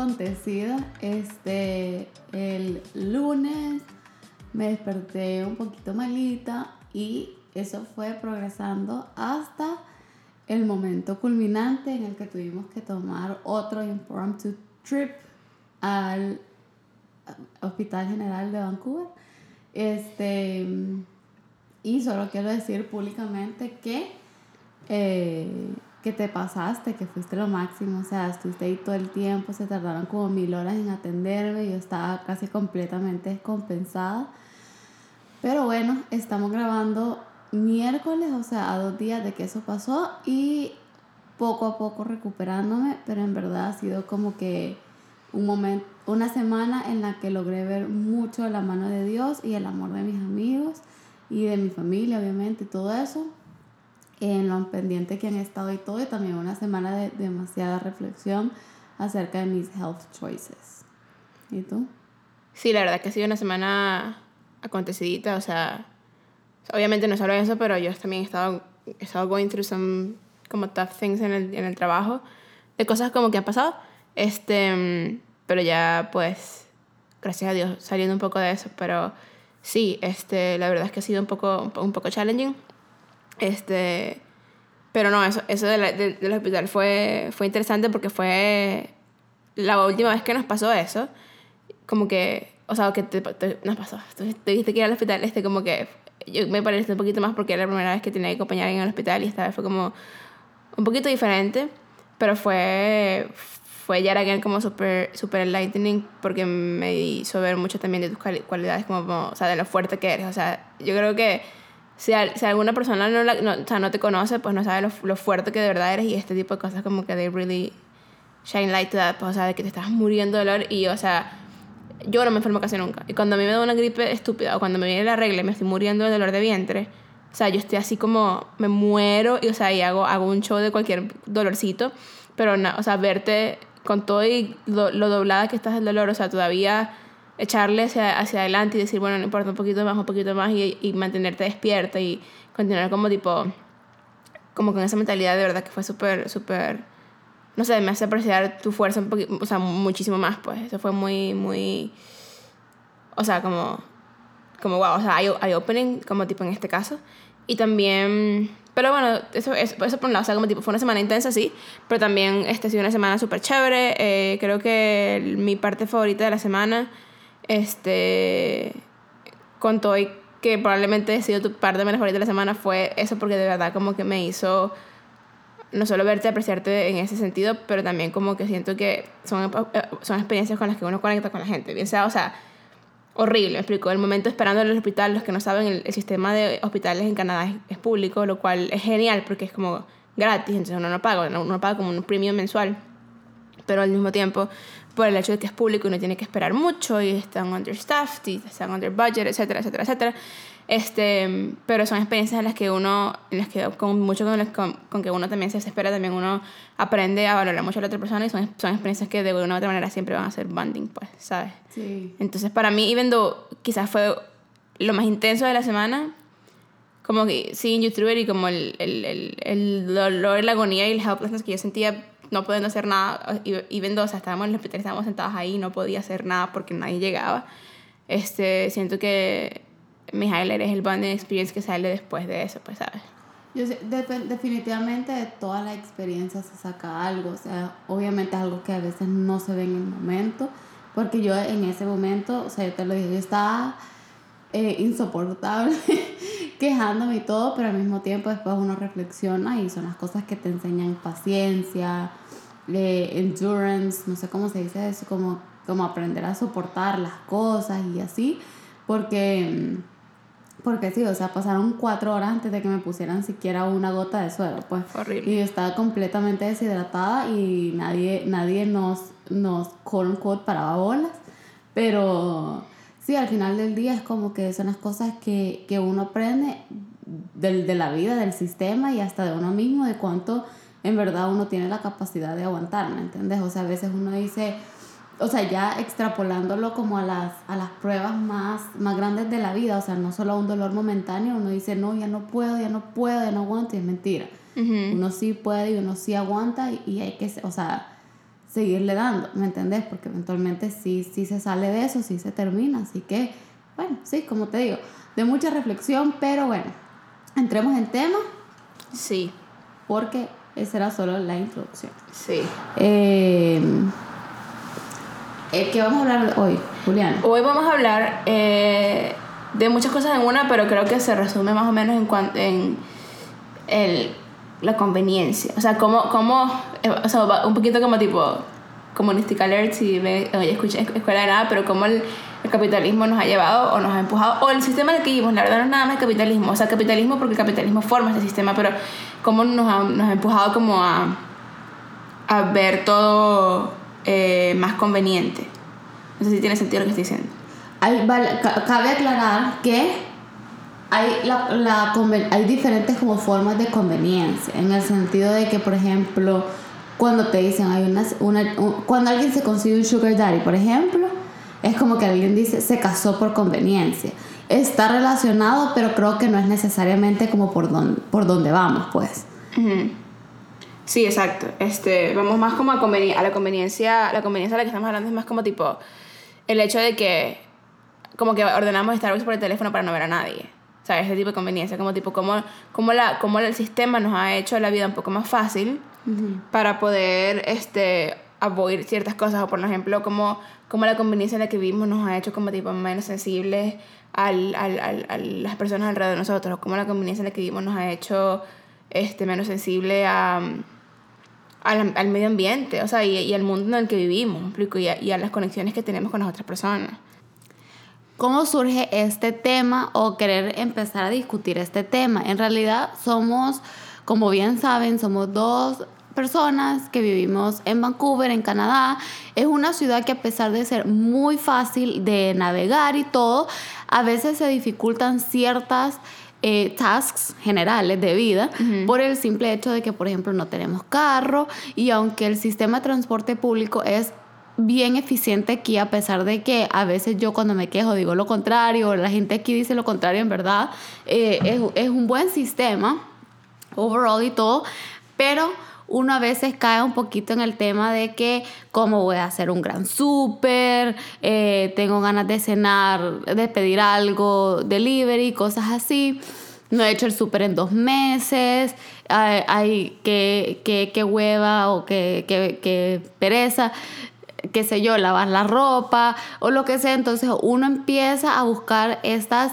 acontecida. Este, el lunes me desperté un poquito malita y eso fue progresando hasta el momento culminante en el que tuvimos que tomar otro impromptu trip al Hospital General de Vancouver. Este, y solo quiero decir públicamente que, eh, que te pasaste, que fuiste lo máximo. O sea, estuviste ahí todo el tiempo, se tardaron como mil horas en atenderme. Yo estaba casi completamente descompensada. Pero bueno, estamos grabando miércoles, o sea, a dos días de que eso pasó y poco a poco recuperándome, pero en verdad ha sido como que un momento, una semana en la que logré ver mucho la mano de Dios y el amor de mis amigos y de mi familia, obviamente, todo eso, en lo pendiente que han estado y todo, y también una semana de demasiada reflexión acerca de mis health choices. ¿Y tú? Sí, la verdad que ha sido una semana acontecidita, o sea, obviamente no solo eso, pero yo también he estado, he estado going through some como tough things en el, en el trabajo, de cosas como que han pasado, este, pero ya pues, gracias a Dios, saliendo un poco de eso, pero sí, este, la verdad es que ha sido un poco, un poco challenging. Este, pero no, eso, eso del hospital fue, fue interesante porque fue la última vez que nos pasó eso. Como que, o sea, que te, nos pasó. Entonces, te viste que ir al hospital, este, como que yo me parece un poquito más porque era la primera vez que tenía que acompañar en el hospital y esta vez fue como un poquito diferente, pero fue, fue ya era como súper super enlightening porque me hizo ver mucho también de tus cualidades, como, o sea, de lo fuerte que eres. O sea, yo creo que si, si alguna persona no, no, o sea, no te conoce, pues no sabe lo, lo, fuerte que de verdad eres y este tipo de cosas como que they really shine light to that, pues, o sea, de que te estás muriendo de dolor y, o sea, yo no me enfermo casi nunca. Y cuando a mí me da una gripe estúpida o cuando me viene la regla y me estoy muriendo de dolor de vientre, o sea, yo estoy así como, me muero y, o sea, y hago, hago un show de cualquier dolorcito, pero, no, o sea, verte con todo y lo, doblada que estás el dolor, o sea, todavía echarle hacia, hacia, adelante y decir, bueno, no importa un poquito más, un poquito más y, y, mantenerte despierta y continuar como tipo, como con esa mentalidad de verdad que fue súper, súper, no sé, me hace apreciar tu fuerza un poquito, o sea, muchísimo más, pues, eso fue muy, muy, o sea, como, como wow, o sea, hay, hay opening, como tipo en este caso, y también pero bueno, eso, eso, eso por un lado, o sea, como tipo, fue una semana intensa, sí, pero también este ha sido una semana súper chévere. Eh, creo que mi parte favorita de la semana, este, con todo y que probablemente ha sido tu parte favorita de la semana, fue eso porque de verdad como que me hizo no solo verte, apreciarte en ese sentido, pero también como que siento que son, eh, son experiencias con las que uno conecta con la gente, bien sea, o sea, horrible, me explico. El momento esperando en el hospital, los que no saben, el, sistema de hospitales en Canadá es, público, lo cual es genial porque es como gratis, entonces uno no paga, uno paga como un premium mensual, pero al mismo tiempo, por el hecho de que es público, uno tiene que esperar mucho y están understaffed y están under budget, etcétera, etcétera, etcétera. Este, pero son experiencias en las que uno, en las que con mucho con, con, que uno también se desespera, también uno aprende a valorar mucho a la otra persona y son, son experiencias que de una u otra manera siempre van a ser bonding, pues, ¿sabes? Sí. Entonces, para mí, even though quizás fue lo más intenso de la semana, como que sí, en YouTuber y como el, el, el, el dolor, la agonía y el helplessness que yo sentía no pudiendo hacer nada, y, o sea, estábamos en el hospital, estábamos sentados ahí, no podía hacer nada porque nadie llegaba. Este, siento que mi highlight es el bonding experience que sale después de eso, pues, ¿sabes? Yo sé, definitivamente de toda la experiencia se saca algo, o sea, obviamente es algo que a veces no se ve en el momento, porque yo en ese momento, o sea, yo te lo dije, yo estaba eh, insoportable, quejándome y todo, pero al mismo tiempo después uno reflexiona y son las cosas que te enseñan paciencia, eh, endurance, no sé cómo se dice eso, como, como aprender a soportar las cosas y así, porque mm, porque sí, o sea, pasaron cuatro horas antes de que me pusieran siquiera una gota de suero, pues. Horrible. Y yo estaba completamente deshidratada y nadie, nadie nos, nos, quote unquote, paraba bolas. Pero sí, al final del día es como que son las cosas que, que uno aprende de, de la vida, del sistema y hasta de uno mismo, de cuánto en verdad uno tiene la capacidad de aguantar, ¿me entiendes? O sea, a veces uno dice o sea, ya extrapolándolo como a las, a las pruebas más, más grandes de la vida, o sea, no solo a un dolor momentáneo, uno dice, no, ya no puedo, ya no puedo, ya no aguanto, y es mentira. Uno sí puede y uno sí aguanta y, y hay que, o sea, seguirle dando, ¿me entendés? Porque eventualmente sí, sí se sale de eso, sí se termina, así que, bueno, sí, como te digo, de mucha reflexión, pero bueno, entremos en tema. Sí. Porque esa era solo la introducción. Sí. Eh, ¿Qué vamos a hablar hoy, Julián? Hoy vamos a hablar eh, de muchas cosas en una, pero creo que se resume más o menos en, en el, la conveniencia. O sea, como, como o sea, un poquito como tipo comunistic alert si me oye, escucha escuela de nada, pero como el, capitalismo nos ha llevado o nos ha empujado, o el sistema que vivimos, la verdad no es nada más el capitalismo, o sea, capitalismo porque el capitalismo forma este sistema, pero cómo nos ha, nos ha empujado como a, a ver todo eh, más conveniente. No sé si tiene sentido lo que estoy diciendo. Vale, cabe aclarar que hay, la, la, hay diferentes como formas de conveniencia, en el sentido de que, por ejemplo, cuando te dicen, hay una, una cuando alguien se consigue un sugar daddy, por ejemplo, es como que alguien dice, se casó por conveniencia. Está relacionado, pero creo que no es necesariamente como por, don, por donde vamos, pues. Sí, exacto. Este, vamos más como a, conveni a la conveniencia, la conveniencia de la que estamos hablando es más como tipo el hecho de que como que ordenamos Starbucks por el teléfono para no ver a nadie. ¿Sabes? Ese tipo de conveniencia, como tipo como, como, la, como el sistema nos ha hecho la vida un poco más fácil uh -huh. para poder este, avoid ciertas cosas. O por ejemplo, como, como la conveniencia en la que vivimos nos ha hecho como tipo menos sensibles al, al, al, a las personas alrededor de nosotros. Como la conveniencia en la que vivimos nos ha hecho este, menos sensible a al, al, medio ambiente, o sea, y, y, al mundo en el que vivimos, y a, y a las conexiones que tenemos con las otras personas. ¿Cómo surge este tema o querer empezar a discutir este tema? En realidad somos, como bien saben, somos dos personas que vivimos en Vancouver, en Canadá. Es una ciudad que a pesar de ser muy fácil de navegar y todo, a veces se dificultan ciertas eh, tasks generales de vida uh -huh. por el simple hecho de que, por ejemplo, no tenemos carro y aunque el sistema de transporte público es bien eficiente aquí, a pesar de que a veces yo cuando me quejo digo lo contrario, la gente aquí dice lo contrario, en verdad, eh, es, es un buen sistema, overall y todo, pero uno a veces cae un poquito en el tema de que cómo voy a hacer un gran súper, eh, tengo ganas de cenar, de pedir algo, delivery, cosas así. No he hecho el súper en dos meses, hay que, que, que, hueva o que, que pereza qué sé yo, lavar la ropa o lo que sea. Entonces uno empieza a buscar estas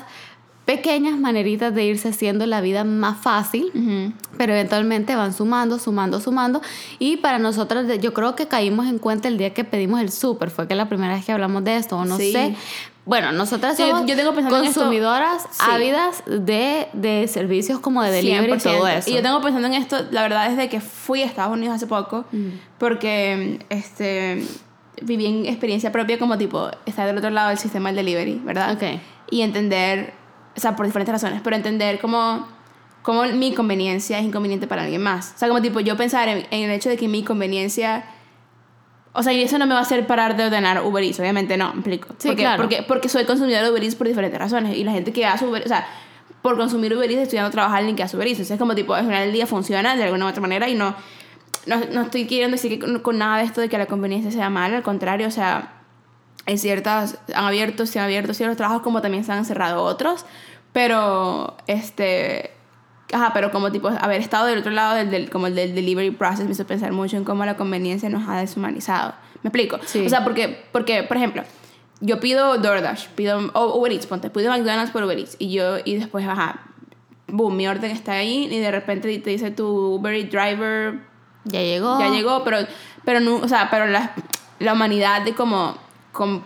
pequeñas maneritas de irse haciendo la vida más fácil, uh -huh. pero eventualmente van sumando, sumando, sumando. Y para nosotras, yo creo que caímos en cuenta el día que pedimos el súper, fue que la primera vez que hablamos de esto, o no sí. sé. Bueno, nosotras somos yo, yo tengo consumidoras esto, ávidas de, de, servicios como de delivery 100%. y todo eso. Y yo tengo pensando en esto, la verdad, desde que fui a Estados Unidos hace poco, uh -huh. porque este viví en experiencia propia como tipo estar del otro lado del sistema del delivery, ¿verdad? Okay. Y entender, o sea, por diferentes razones, pero entender cómo, cómo mi conveniencia es inconveniente para alguien más. O sea, como tipo yo pensar en, en el hecho de que mi conveniencia... O sea, y eso no me va a hacer parar de ordenar Uber Eats, obviamente no, me explico. Sí, porque, claro. porque, porque soy consumidor de Uber Eats por diferentes razones. Y la gente que hace Uber o sea, por consumir Uber Eats estudiando trabajar en que hace Uber Eats. Entonces es como tipo, al final del día funciona de alguna u otra manera y no no, no estoy queriendo decir que con, nada de esto de que la conveniencia sea mala, al contrario, o sea, hay ciertas, han abierto, se han abierto ciertos trabajos como también se han cerrado otros, pero, este, ajá, pero como tipo, haber estado del otro lado del, del, como el del delivery process me hizo pensar mucho en cómo la conveniencia nos ha deshumanizado. ¿Me explico? Sí. O sea, porque, porque, por ejemplo, yo pido DoorDash, pido o Uber Eats, ponte, pido McDonald's por Uber Eats, y yo, y después, ajá, boom, mi orden está ahí, y de repente te dice tu Uber Eats driver ya llegó. Ya llegó, pero, pero no, o sea, pero la, la humanidad de como, como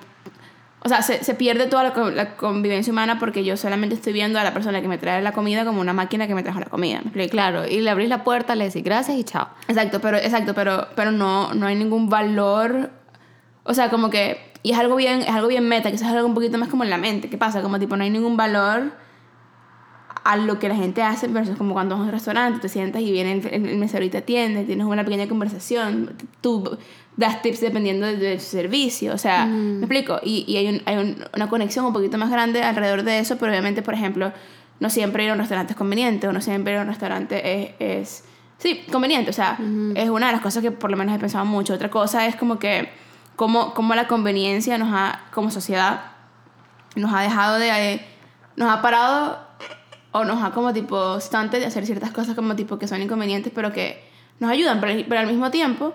o sea, se, se pierde toda la, la, convivencia humana porque yo solamente estoy viendo a la persona que me trae la comida como una máquina que me trajo la comida. ¿me claro, y le abrís la puerta, le decís gracias y chao. Exacto, pero, exacto, pero, pero no, no hay ningún valor, o sea, como que, y es algo bien, es algo bien meta, que es algo un poquito más como en la mente, ¿qué pasa? Como tipo, no hay ningún valor a lo que la gente hace versus como cuando vas a un restaurante, te sientas y viene el, el mesero y te atiende, tienes una pequeña conversación, tú das tips dependiendo del, servicio, o sea, me explico, y, y hay, un- hay un- una conexión un poquito más grande alrededor de eso, pero obviamente, por ejemplo, no siempre ir a un restaurante es conveniente, o no siempre ir a un restaurante es, es sí, conveniente, o sea, es una de las cosas que por lo menos he pensado mucho. Otra cosa es como que, cómo, cómo la conveniencia nos ha, como sociedad, nos ha dejado de, nos ha parado o nos ha como tipo stunted de hacer ciertas cosas como tipo que son inconvenientes, pero que nos ayudan, pero, al mismo tiempo,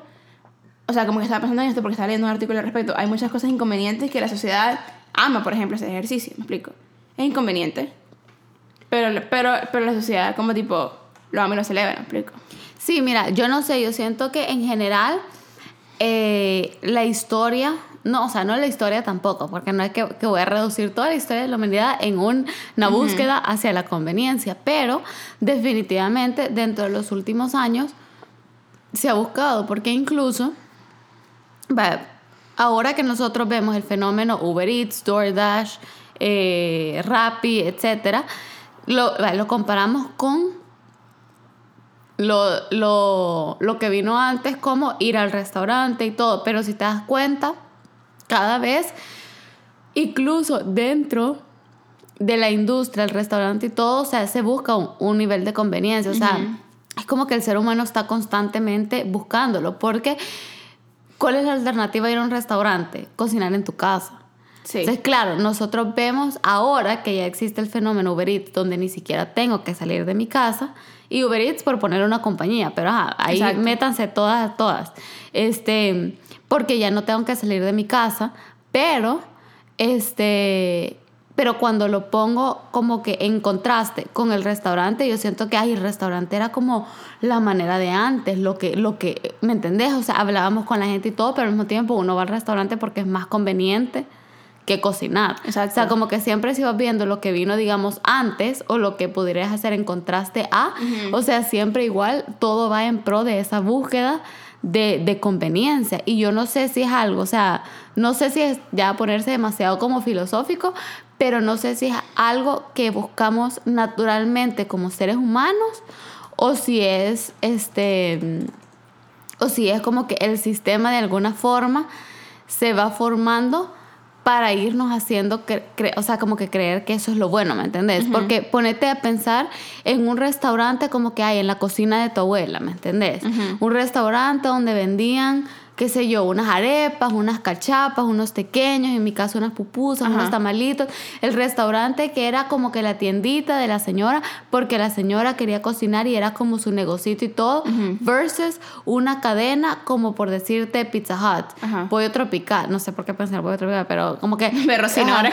o sea, como que estaba pensando en esto porque estaba leyendo un artículo al respecto, hay muchas cosas inconvenientes que la sociedad ama, por ejemplo, hacer ejercicio, me explico. Es inconveniente, pero, pero, pero la sociedad como tipo lo ama y lo celebra, me explico. Sí, mira, yo no sé, yo siento que en general eh, la historia, no, o sea, no la historia tampoco, porque no es que, que voy a reducir toda la historia de la humanidad en un- una búsqueda hacia la conveniencia, pero definitivamente dentro de los últimos años se ha buscado, porque incluso, ahora que nosotros vemos el fenómeno Uber Eats, DoorDash, eh, Rappi, etcétera, lo, lo comparamos con lo, lo, lo que vino antes, como ir al restaurante y todo. Pero si te das cuenta, cada vez, incluso dentro de la industria, el restaurante y todo, o sea, se busca un, un nivel de conveniencia. O sea, es como que el ser humano está constantemente buscándolo. Porque, ¿cuál es la alternativa a ir a un restaurante? Cocinar en tu casa. Sí. Entonces, claro, nosotros vemos ahora que ya existe el fenómeno Uber Eats, donde ni siquiera tengo que salir de mi casa. Y Uber Eats por poner una compañía, pero ajá, ahí Exacto. métanse todas, todas. Este, porque ya no tengo que salir de mi casa, pero, este, pero cuando lo pongo como que en contraste con el restaurante, yo siento que ay, el restaurante era como la manera de antes, lo que, lo que, ¿me entendés? O sea, hablábamos con la gente y todo, pero al mismo tiempo uno va al restaurante porque es más conveniente que cocinar. Exacto. O sea, como que siempre si vas viendo lo que vino, digamos, antes o lo que pudieras hacer en contraste a, o sea, siempre igual todo va en pro de esa búsqueda de, conveniencia. Y yo no sé si es algo, o sea, no sé si es ya ponerse demasiado como filosófico, pero no sé si es algo que buscamos naturalmente como seres humanos o si es este o si es como que el sistema de alguna forma se va formando para irnos haciendo, cre- cre- o sea, como que creer que eso es lo bueno, ¿me entendés? Porque ponete a pensar en un restaurante como que hay en la cocina de tu abuela, ¿me entendés? Un restaurante donde vendían, qué sé yo, unas arepas, unas cachapas, unos pequeños, en mi caso unas pupusas, unos tamalitos. El restaurante que era como que la tiendita de la señora, porque la señora quería cocinar y era como su negocito y todo, versus una cadena como por decirte Pizza Hut, Ajá. Pollo Tropical, no sé por qué pensar Pollo Tropical, pero como que... Pero si no, Ajá. ahora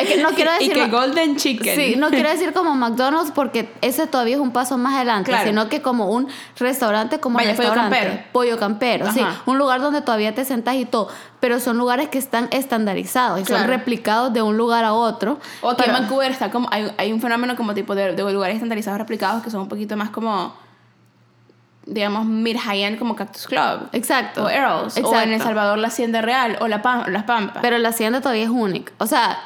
es que no quiero Y decir... que Golden Chicken. Sí, no quiero decir como McDonald's porque ese todavía es un paso más adelante, Claro. sino que como un restaurante como Vaya, pollo restaurante. campero. Pollo campero, sí. Ajá. Un lugar donde todavía te sentas y todo. Pero son lugares que están estandarizados y son replicados de un lugar a otro. O aquí en Vancouver está como, hay, hay un fenómeno como tipo de, de lugares estandarizados replicados que son un poquito más como, digamos, mid-high-end como Cactus Club. Exacto. O Earls. O en Exacto. El Salvador la Hacienda Real. O la Pam- Las Pampas. Pero la hacienda todavía es única. O sea,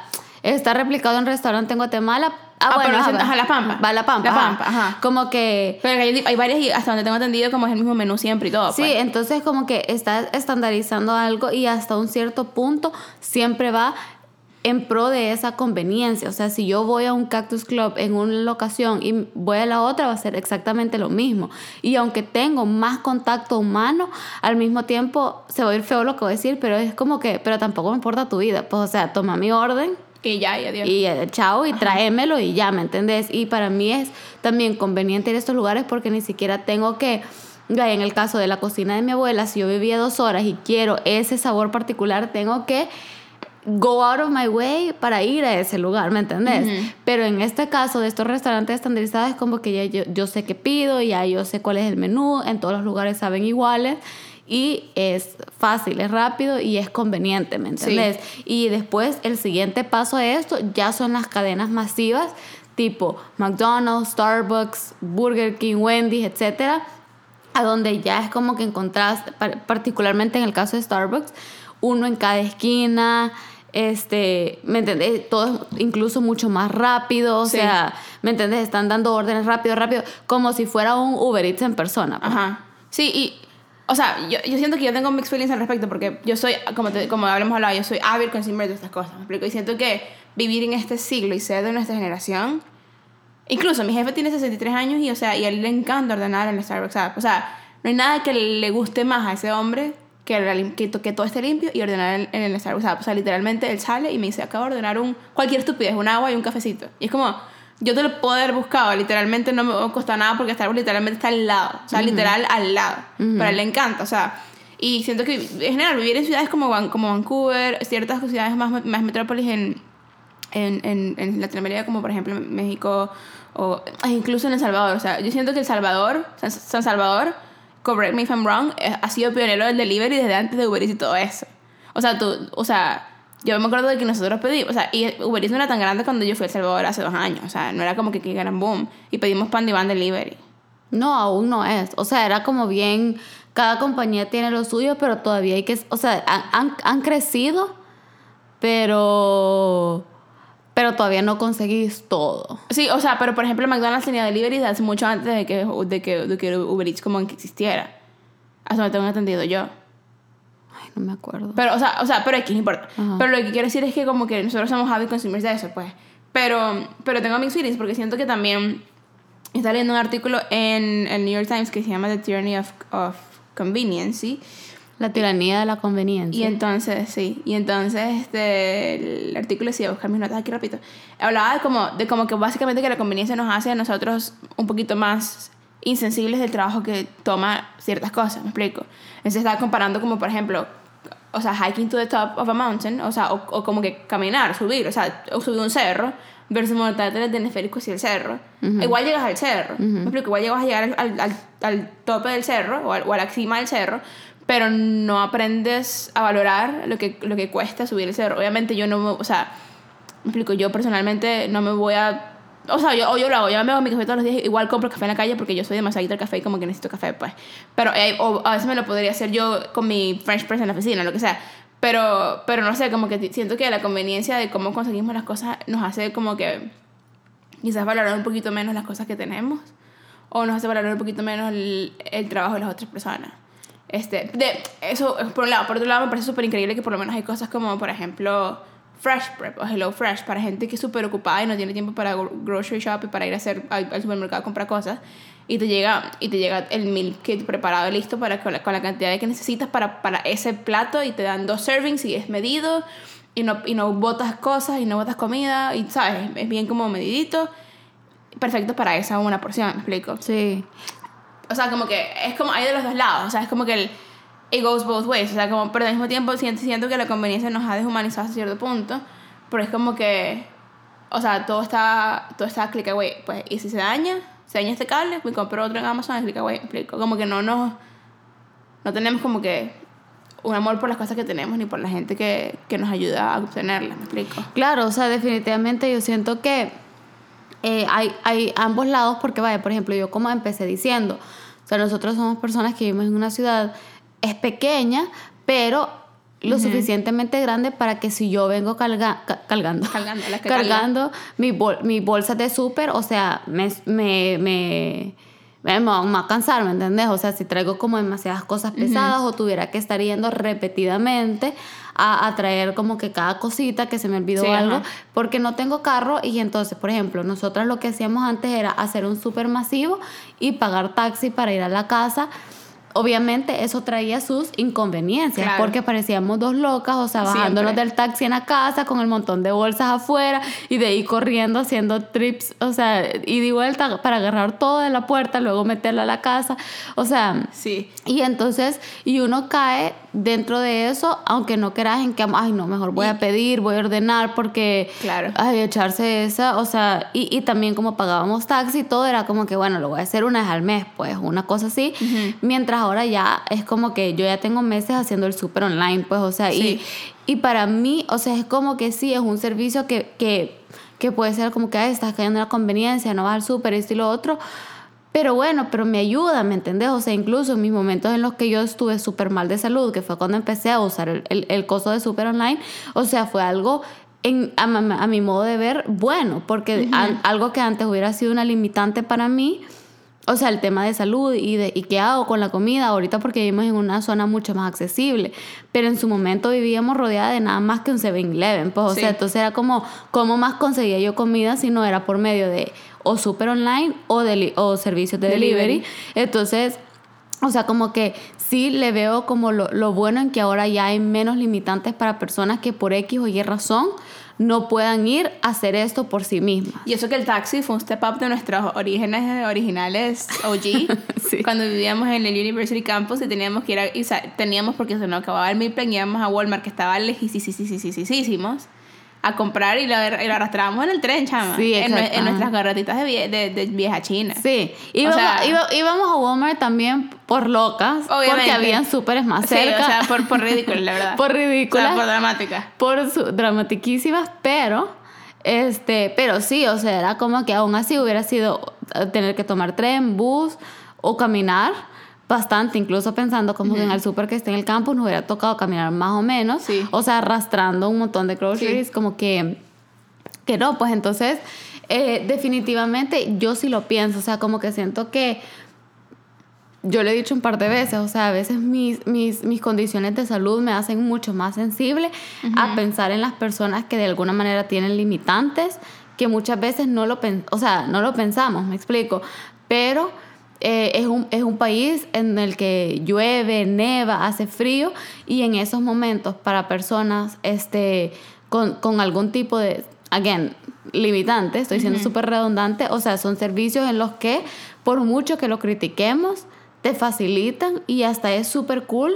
está replicado en un restaurante en Guatemala. Ah, Ah, bueno, pero la ajá, La Pampa. Va a la Pampa. La Pampa, ajá. Como que Pero hay, hay varias y hasta donde tengo entendido como es el mismo menú siempre y todo. Sí, pues. entonces como que está estandarizando algo y hasta un cierto punto siempre va en pro de esa conveniencia. O sea, si yo voy a un Cactus Club en una locación y voy a la otra, va a ser exactamente lo mismo. Y aunque tengo más contacto humano, al mismo tiempo se va a ir feo lo que voy a decir, pero es como que, pero tampoco me importa tu vida. Pues, o sea, toma mi orden Y ya, y adiós. y eh, chao y tráemelo y ya, ¿me entendés? Y para mí es también conveniente ir a estos lugares porque ni siquiera tengo que, ya, en el caso de la cocina de mi abuela, si yo vivía dos horas y quiero ese sabor particular, tengo que go out of my way para ir a ese lugar, ¿me entendés? Pero en este caso de estos restaurantes estandarizados es como que ya yo, yo sé qué pido, ya yo sé cuál es el menú, en todos los lugares saben iguales y es fácil, es rápido y es conveniente, ¿me Sí. entendés? Y después el siguiente paso de esto ya son las cadenas masivas tipo McDonald's, Starbucks, Burger King, Wendy's, etcétera, a donde ya es como que encontrás, par- particularmente en el caso de Starbucks, uno en cada esquina, este, ¿me entendés? Todo es incluso mucho más rápido, o Sí. sea, ¿me entendés? Están dando órdenes rápido, rápido, como si fuera un Uber Eats en persona. pues. Ajá. Sí, y. O sea, yo, yo siento que yo tengo mixed feelings al respecto porque yo soy, como, te, como hablamos hablado, yo soy ávido consumer de estas cosas. ¿me explico? Y siento que vivir en este siglo y ser de nuestra generación. Incluso mi jefe tiene 63 años y, o sea, y a él le encanta ordenar en el Starbucks app. O sea, no hay nada que le guste más a ese hombre que, la que, que todo esté limpio y ordenar en, en el Starbucks app. O sea, literalmente él sale y me dice, acabo de ordenar un, cualquier estupidez, un agua y un cafecito. Y es como, yo te lo puedo haber buscado, literalmente no me va a costar nada porque Starbucks literalmente está al lado. O sea, literal al lado. Pero a él le encanta, o sea... Y siento que en general vivir en ciudades como, Van- como Vancouver, ciertas ciudades más, más metrópolis en, en, en, en Latinoamérica, como por ejemplo México o ay, incluso en El Salvador. O sea, yo siento que El Salvador, San, San Salvador, correct me if I'm wrong, eh, ha sido pionero del delivery desde antes de Uber Eats y todo eso. O sea, tú, o sea, yo me acuerdo de que nosotros pedimos, o sea, y Uber Eats no era tan grande cuando yo fui a El Salvador hace dos años. O sea, no era como que gran boom. Y pedimos pan de van delivery. No, aún no es. O sea, era como bien, cada compañía tiene lo suyo, pero todavía hay que, o sea, han, han, han crecido, pero, pero todavía no conseguís todo. Sí, o sea, pero por ejemplo McDonald's tenía delivery hace mucho antes de que, de que, de que Uber Eats como que existiera. Hasta donde tengo entendido yo. No me acuerdo. Pero, o sea, o sea, pero aquí no importa. Ajá. Pero lo que quiero decir es que como que nosotros somos avid consumers de eso, pues. Pero, pero tengo mixed feelings porque siento que también está leyendo un artículo en el New York Times que se llama The Tyranny of, of Convenience, ¿sí? La tiranía de la conveniencia. Y entonces, sí, y entonces este, el artículo decía, buscar mis notas aquí rápido, hablaba de como, de como que básicamente que la conveniencia nos hace a nosotros un poquito más insensibles del trabajo que toma ciertas cosas, me explico. Entonces estaba comparando como, por ejemplo, o sea, hiking to the top of a mountain, o sea, o, o como que caminar, subir, o sea, o subir un cerro, versus montarte en el teleférico hacia el cerro. Igual llegas al cerro, me explico, igual llegas a llegar al, al, al, al tope del cerro o, al- o a la cima del cerro, pero no aprendes a valorar lo que, lo que cuesta subir el cerro. Obviamente yo no, me- o sea, me explico, yo personalmente no me voy a... O sea, yo, yo lo hago, yo me hago mi café todos los días, igual compro café en la calle porque yo soy demasiado al café y como que necesito café, pues. Pero eh, o a veces me lo podría hacer yo con mi French press en la oficina, lo que sea. Pero, pero no sé, como que siento que la conveniencia de cómo conseguimos las cosas nos hace como que quizás valorar un poquito menos las cosas que tenemos o nos hace valorar un poquito menos el, el trabajo de las otras personas. Este, de, eso es por un lado. Por otro lado, me parece súper increíble que por lo menos hay cosas como, por ejemplo, Fresh Prep o Hello Fresh para gente que es súper ocupada y no tiene tiempo para gro- grocery shop y para ir a hacer al, al supermercado a comprar cosas. Y te llega, y te llega el meal kit preparado listo para, con, la, con la cantidad de que necesitas para, para ese plato y te dan dos servings y es medido y no, y no botas cosas y no botas comida y, ¿sabes? Es bien como medidito. Perfecto para esa una porción, ¿me explico? Sí. O sea, como que es como hay de los dos lados. O sea, es como que el it goes both ways. O sea, como, pero al mismo tiempo siento, siento que la conveniencia nos ha deshumanizado hasta cierto punto. Pero es como que, o sea, todo está, todo está click away. Pues, y si se daña, se daña este cable, me compro otro en Amazon, click away. explico. Como que no nos, no tenemos como que un amor por las cosas que tenemos ni por la gente que, que nos ayuda a obtenerlas, me explico. Claro, o sea, definitivamente yo siento que eh, hay, hay ambos lados porque, vaya, por ejemplo, yo como empecé diciendo, o sea, nosotros somos personas que vivimos en una ciudad, es pequeña, pero lo suficientemente grande para que si yo vengo carga, ca- cargando, mi, bol, mi bolsa de súper, o sea, me, me, me, me va a cansar, ¿me entendés? O sea, si traigo como demasiadas cosas pesadas o tuviera que estar yendo repetidamente a, a traer como que cada cosita que se me olvidó Sí, algo, ajá. porque no tengo carro y entonces, por ejemplo, nosotras lo que hacíamos antes era hacer un súper masivo y pagar taxi para ir a la casa. Obviamente eso traía sus inconveniencias Claro. porque parecíamos dos locas, o sea, Siempre. bajándonos del taxi en la casa con el montón de bolsas afuera y de ahí corriendo haciendo trips, o sea, y vuelta para agarrar todo de la puerta, luego meterlo a la casa, o sea, Sí. y entonces, y uno cae dentro de eso, aunque no quieras en que, ay, no, mejor voy a pedir, voy a ordenar porque, Claro. ay, echarse esa, o sea, y, y también como pagábamos taxi todo, era como que, bueno, lo voy a hacer una vez al mes, pues, una cosa así, mientras ahora ya es como que yo ya tengo meses haciendo el súper online, pues, o sea, Sí. y, y para mí, o sea, es como que sí, es un servicio que, que, que puede ser como que, ay, estás cayendo en la conveniencia, no vas al súper, esto y lo otro, Pero bueno, pero me ayuda, ¿me entendés? O sea, incluso en mis momentos en los que yo estuve súper mal de salud, que fue cuando empecé a usar el, el, el coso de super online, o sea, fue algo en, a, a, mi modo de ver bueno, porque a, algo que antes hubiera sido una limitante para mí, o sea, el tema de salud y, de, y qué hago con la comida, ahorita porque vivimos en una zona mucho más accesible, pero en su momento vivíamos rodeada de nada más que un 7-Eleven, pues, o sea, entonces era como, ¿cómo más conseguía yo comida si no era por medio de o super online o, o servicios de delivery? Entonces, o sea, como que sí le veo como lo, lo bueno en que ahora ya hay menos limitantes para personas que por X o Y razón no puedan ir a hacer esto por sí mismas. Y eso que el taxi fue un step up de nuestros orígenes originales OG, sí. cuando vivíamos en el University Campus y teníamos que ir a, y, teníamos porque se nos acababa el plan y íbamos a Walmart que estaba lejísimos a comprar y lo, arrastrábamos en el tren, chama. Sí, en, en, nuestras garratitas de, de, de, vieja china. Sí, íbamos, íbamos a Walmart también por locas, obviamente. porque habían súperes más cerca. Sí, o sea, por, por ridículas, la verdad. por ridículas. O sea, por dramáticas. Por su, dramatiquísimas, pero, este, pero sí, o sea, era como que aún así hubiera sido tener que tomar tren, bus o caminar bastante, incluso pensando como que en el súper que esté en el campo nos hubiera tocado caminar más o menos, o sea, arrastrando un montón de groceries, como que, que no, pues entonces, eh, definitivamente yo sí lo pienso, o sea, como que siento que yo lo he dicho un par de veces, o sea, a veces mis, mis, mis condiciones de salud me hacen mucho más sensible a pensar en las personas que de alguna manera tienen limitantes, que muchas veces no lo, o sea, no lo pensamos, me explico, pero eh, es, un, es un país en el que llueve, neva, hace frío y en esos momentos para personas este, con, con algún tipo de, again, limitante, estoy siendo súper redundante, o sea, son servicios en los que por mucho que lo critiquemos, te facilitan y hasta es súper cool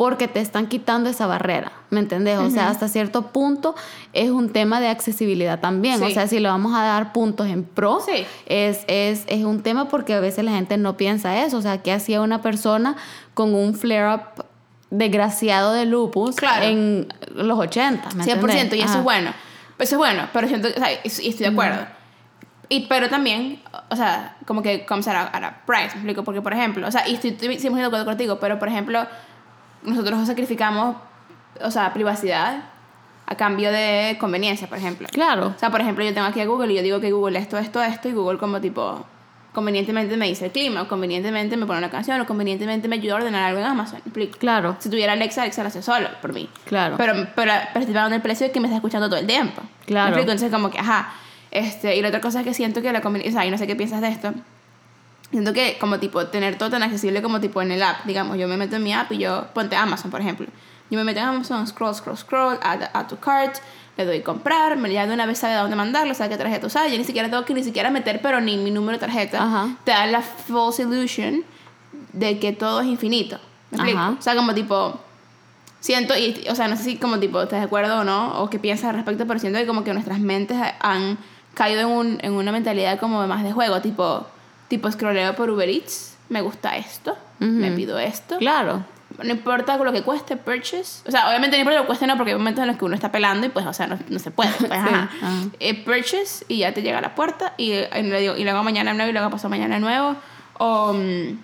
porque te están quitando esa barrera, ¿me entendés? O sea, hasta cierto punto es un tema de accesibilidad también. O sea, si le vamos a dar puntos en pro, es, es, es, un tema porque a veces la gente no piensa eso. O sea, ¿qué hacía una persona con un flare-up desgraciado de lupus en los 80? ¿me 100%, y eso es bueno. Eso es bueno, pero siento, o sea, y estoy de acuerdo. Y, pero también, o sea, como que comes a la price, me explico, porque por ejemplo, o sea, y estoy, estoy, estoy de acuerdo contigo, pero por ejemplo, nosotros sacrificamos, o sea, privacidad a cambio de conveniencia, por ejemplo. Claro. O sea, por ejemplo, yo tengo aquí a Google y yo digo que Google esto, esto, esto, y Google como tipo, convenientemente me dice el clima, o convenientemente me pone una canción, o convenientemente me ayuda a ordenar algo en Amazon. Claro. Si tuviera Alexa, Alexa lo hace solo por mí. Claro. Pero, pero, pero estoy pagando el precio que me está escuchando todo el tiempo. Claro. Entonces, como que, ajá. Este, y la otra cosa es que siento que la conveniencia, o sea, y no sé qué piensas de esto, Siento que como tipo tener todo tan accesible como tipo en el app, digamos, yo me meto en mi app y yo, ponte Amazon por ejemplo, yo me meto en Amazon, scroll, scroll, scroll, add, add to cart, le doy comprar, me ya de una vez sabe a dónde mandarlo, sabe qué tarjeta usar, yo ni siquiera tengo que ni siquiera meter pero ni mi número de tarjeta, te da la false illusion de que todo es infinito. ¿Me explico? O sea, como tipo, siento, y, o sea, no sé si como tipo, ¿estás de acuerdo o no? O qué piensas al respecto, pero siento que como que nuestras mentes han caído en, un, en una mentalidad como más de juego, tipo tipo scrolleo por Uber Eats, me gusta esto, me pido esto. Claro. No importa lo que cueste, purchase. O sea, obviamente no importa lo que cueste, no, porque hay momentos en los que uno está pelando y pues, o sea, no, no se puede. Pues, eh, purchase y ya te llega a la puerta y, y, y luego mañana nuevo y luego pasó mañana nuevo. O mm,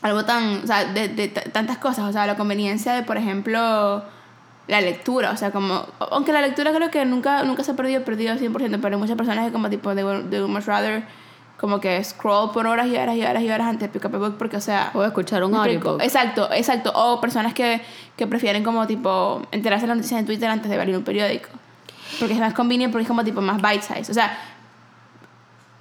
algo tan, o sea, de, de, tantas cosas. O sea, la conveniencia de, por ejemplo, la lectura. O sea, como, aunque la lectura creo que nunca, nunca se ha perdido, perdido 100%, pero hay muchas personas que como tipo, de, de much rather como que scroll por horas y horas y horas y horas antes de pick up a book porque, o sea... O escuchar un audiobook. Exacto, exacto. O personas que, que prefieren como tipo enterarse de las noticias en Twitter antes de ver un periódico. Porque es más conveniente porque es como tipo más bite size. O sea,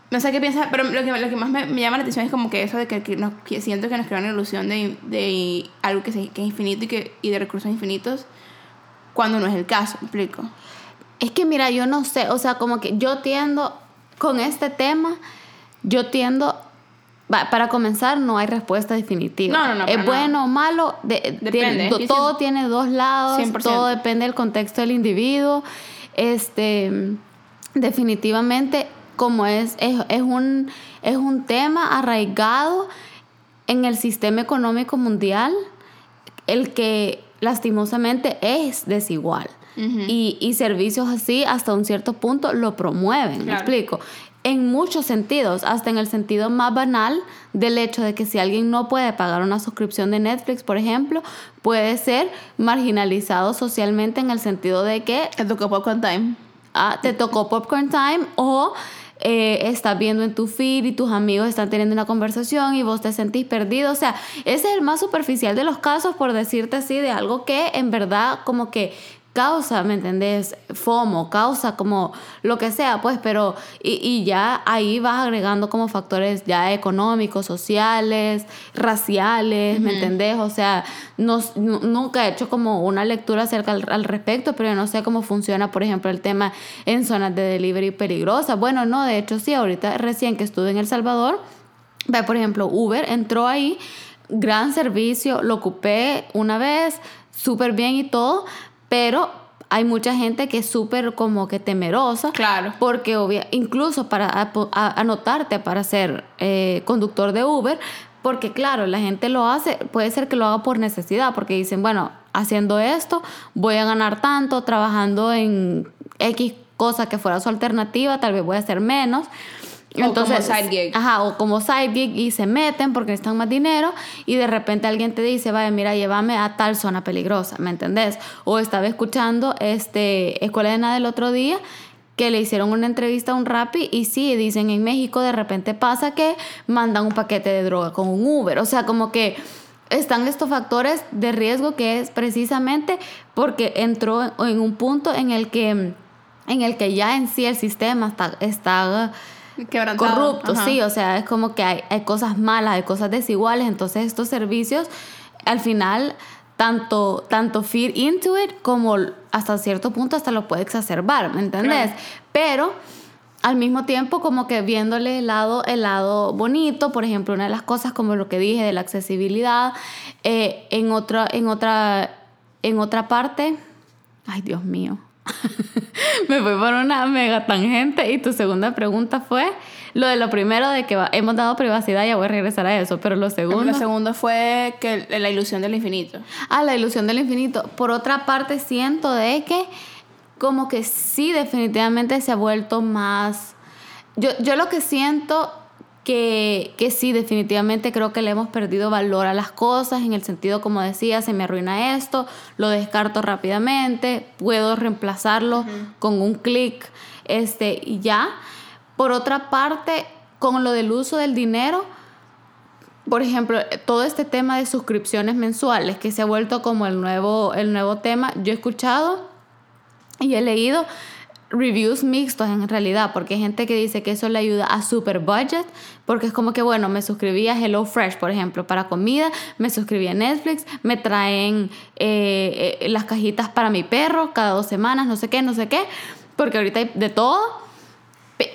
no sé qué piensas, pero lo que, lo que más me, me, llama la atención es como que eso de que, nos, que siento que nos crea una ilusión de, de algo que, se, que es infinito y, que, y de recursos infinitos cuando no es el caso, ¿me explico? Es que mira, yo no sé, o sea, como que yo tiendo con este tema yo tiendo para comenzar, no hay respuesta definitiva. No, no, no. Es bueno o malo. Depende. todo tiene dos lados. Todo depende del contexto del individuo. Este, definitivamente, como es, es, es, un, es un tema arraigado en el sistema económico mundial, el que lastimosamente es desigual. y, y, servicios así, hasta un cierto punto, lo promueven. ¿Me explico? En muchos sentidos, hasta en el sentido más banal del hecho de que si alguien no puede pagar una suscripción de Netflix, por ejemplo, puede ser marginalizado socialmente en el sentido de que... Te tocó Popcorn Time. Ah, te tocó Popcorn Time o eh, estás viendo en tu feed y tus amigos están teniendo una conversación y vos te sentís perdido. O sea, ese es el más superficial de los casos, por decirte así, de algo que en verdad como que causa, ¿me entendés? FOMO, causa como lo que sea, pues, pero y, y, ya ahí vas agregando como factores ya económicos, sociales, raciales, ¿me entendés? O sea, no, nunca he hecho como una lectura acerca al, al, respecto, pero no sé cómo funciona, por ejemplo, el tema en zonas de delivery peligrosas. Bueno, no, de hecho sí, ahorita recién que estuve en El Salvador, ve, por ejemplo, Uber entró ahí, gran servicio, lo ocupé una vez, súper bien y todo, pero hay mucha gente que es súper como que temerosa. Claro. Porque obvia, incluso para anotarte para ser eh, conductor de Uber, porque claro, la gente lo hace, puede ser que lo haga por necesidad, porque dicen, bueno, haciendo esto voy a ganar tanto, trabajando en X cosa que fuera su alternativa, tal vez voy a hacer menos. Entonces, o como side gig. Ajá, o como side gig y se meten porque necesitan más dinero y de repente alguien te dice, vaya, mira, llévame a tal zona peligrosa, ¿me entendés? O estaba escuchando este Escuela de Nada el otro día que le hicieron una entrevista a un Rappi y sí, dicen en México de repente pasa que mandan un paquete de droga con un Uber, o sea, como que están estos factores de riesgo que es precisamente porque entró en un punto en el que en el que ya en sí el sistema está, está corrupto, sí, o sea, es como que hay, hay cosas malas, hay cosas desiguales, entonces estos servicios al final tanto, tanto feed into it como hasta cierto punto hasta lo puede exacerbar, ¿me entendés? Pero al mismo tiempo como que viéndole el lado, el lado bonito, por ejemplo, una de las cosas como lo que dije de la accesibilidad, eh, en, otra, en, otra, en otra parte, ay Dios mío, me fui por una mega tangente y tu segunda pregunta fue lo de lo primero de que hemos dado privacidad, ya voy a regresar a eso, pero lo segundo... Lo segundo fue que la ilusión del infinito. Ah, la ilusión del infinito. Por otra parte, siento de que como que sí definitivamente se ha vuelto más... Yo, yo lo que siento que, que, sí, definitivamente creo que le hemos perdido valor a las cosas, en el sentido, como decía, se me arruina esto, lo descarto rápidamente, puedo reemplazarlo con un clic este, y ya. Por otra parte, con lo del uso del dinero, por ejemplo, todo este tema de suscripciones mensuales, que se ha vuelto como el nuevo, el nuevo tema, yo he escuchado y he leído reviews mixtos en realidad, porque hay gente que dice que eso le ayuda a super budget, porque es como que, bueno, me suscribí a HelloFresh, por ejemplo, para comida, me suscribí a Netflix, me traen eh, eh, las cajitas para mi perro cada dos semanas, no sé qué, no sé qué, porque ahorita hay de todo.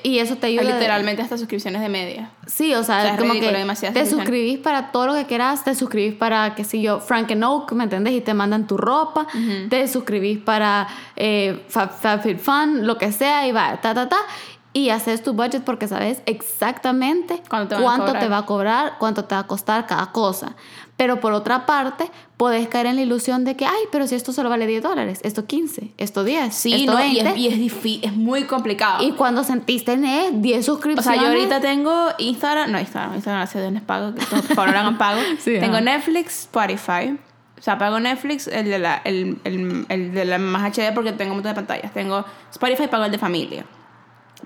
Y eso te ayuda. Literalmente hasta suscripciones de media. Sí, o sea, es como que te suscribís para todo lo que quieras, te suscribís para, qué sé yo, Frank and Oak, ¿me entiendes? Y te mandan tu ropa, te suscribís para eh, FabFitFun, lo que sea, y va, ta, ta, ta. Y haces tu budget porque sabes exactamente cuánto te va a cobrar, cuánto te va a costar cada cosa. Pero por otra parte, puedes caer en la ilusión de que, ay, pero si esto solo vale 10 dólares, esto 15, esto 10, sí, esto no, 20. Y es, y es, difícil, es muy complicado. Y cuando sentiste en 10 suscripciones. O sea, yo ahorita tengo Instagram, no Instagram, Instagram hace de pago, que por favor hagan pago. sí, tengo ajá. Netflix, Spotify. O sea, pago Netflix, el de la, el, el, el de la más HD porque tengo un montón de pantallas. Tengo Spotify, pago el de familia.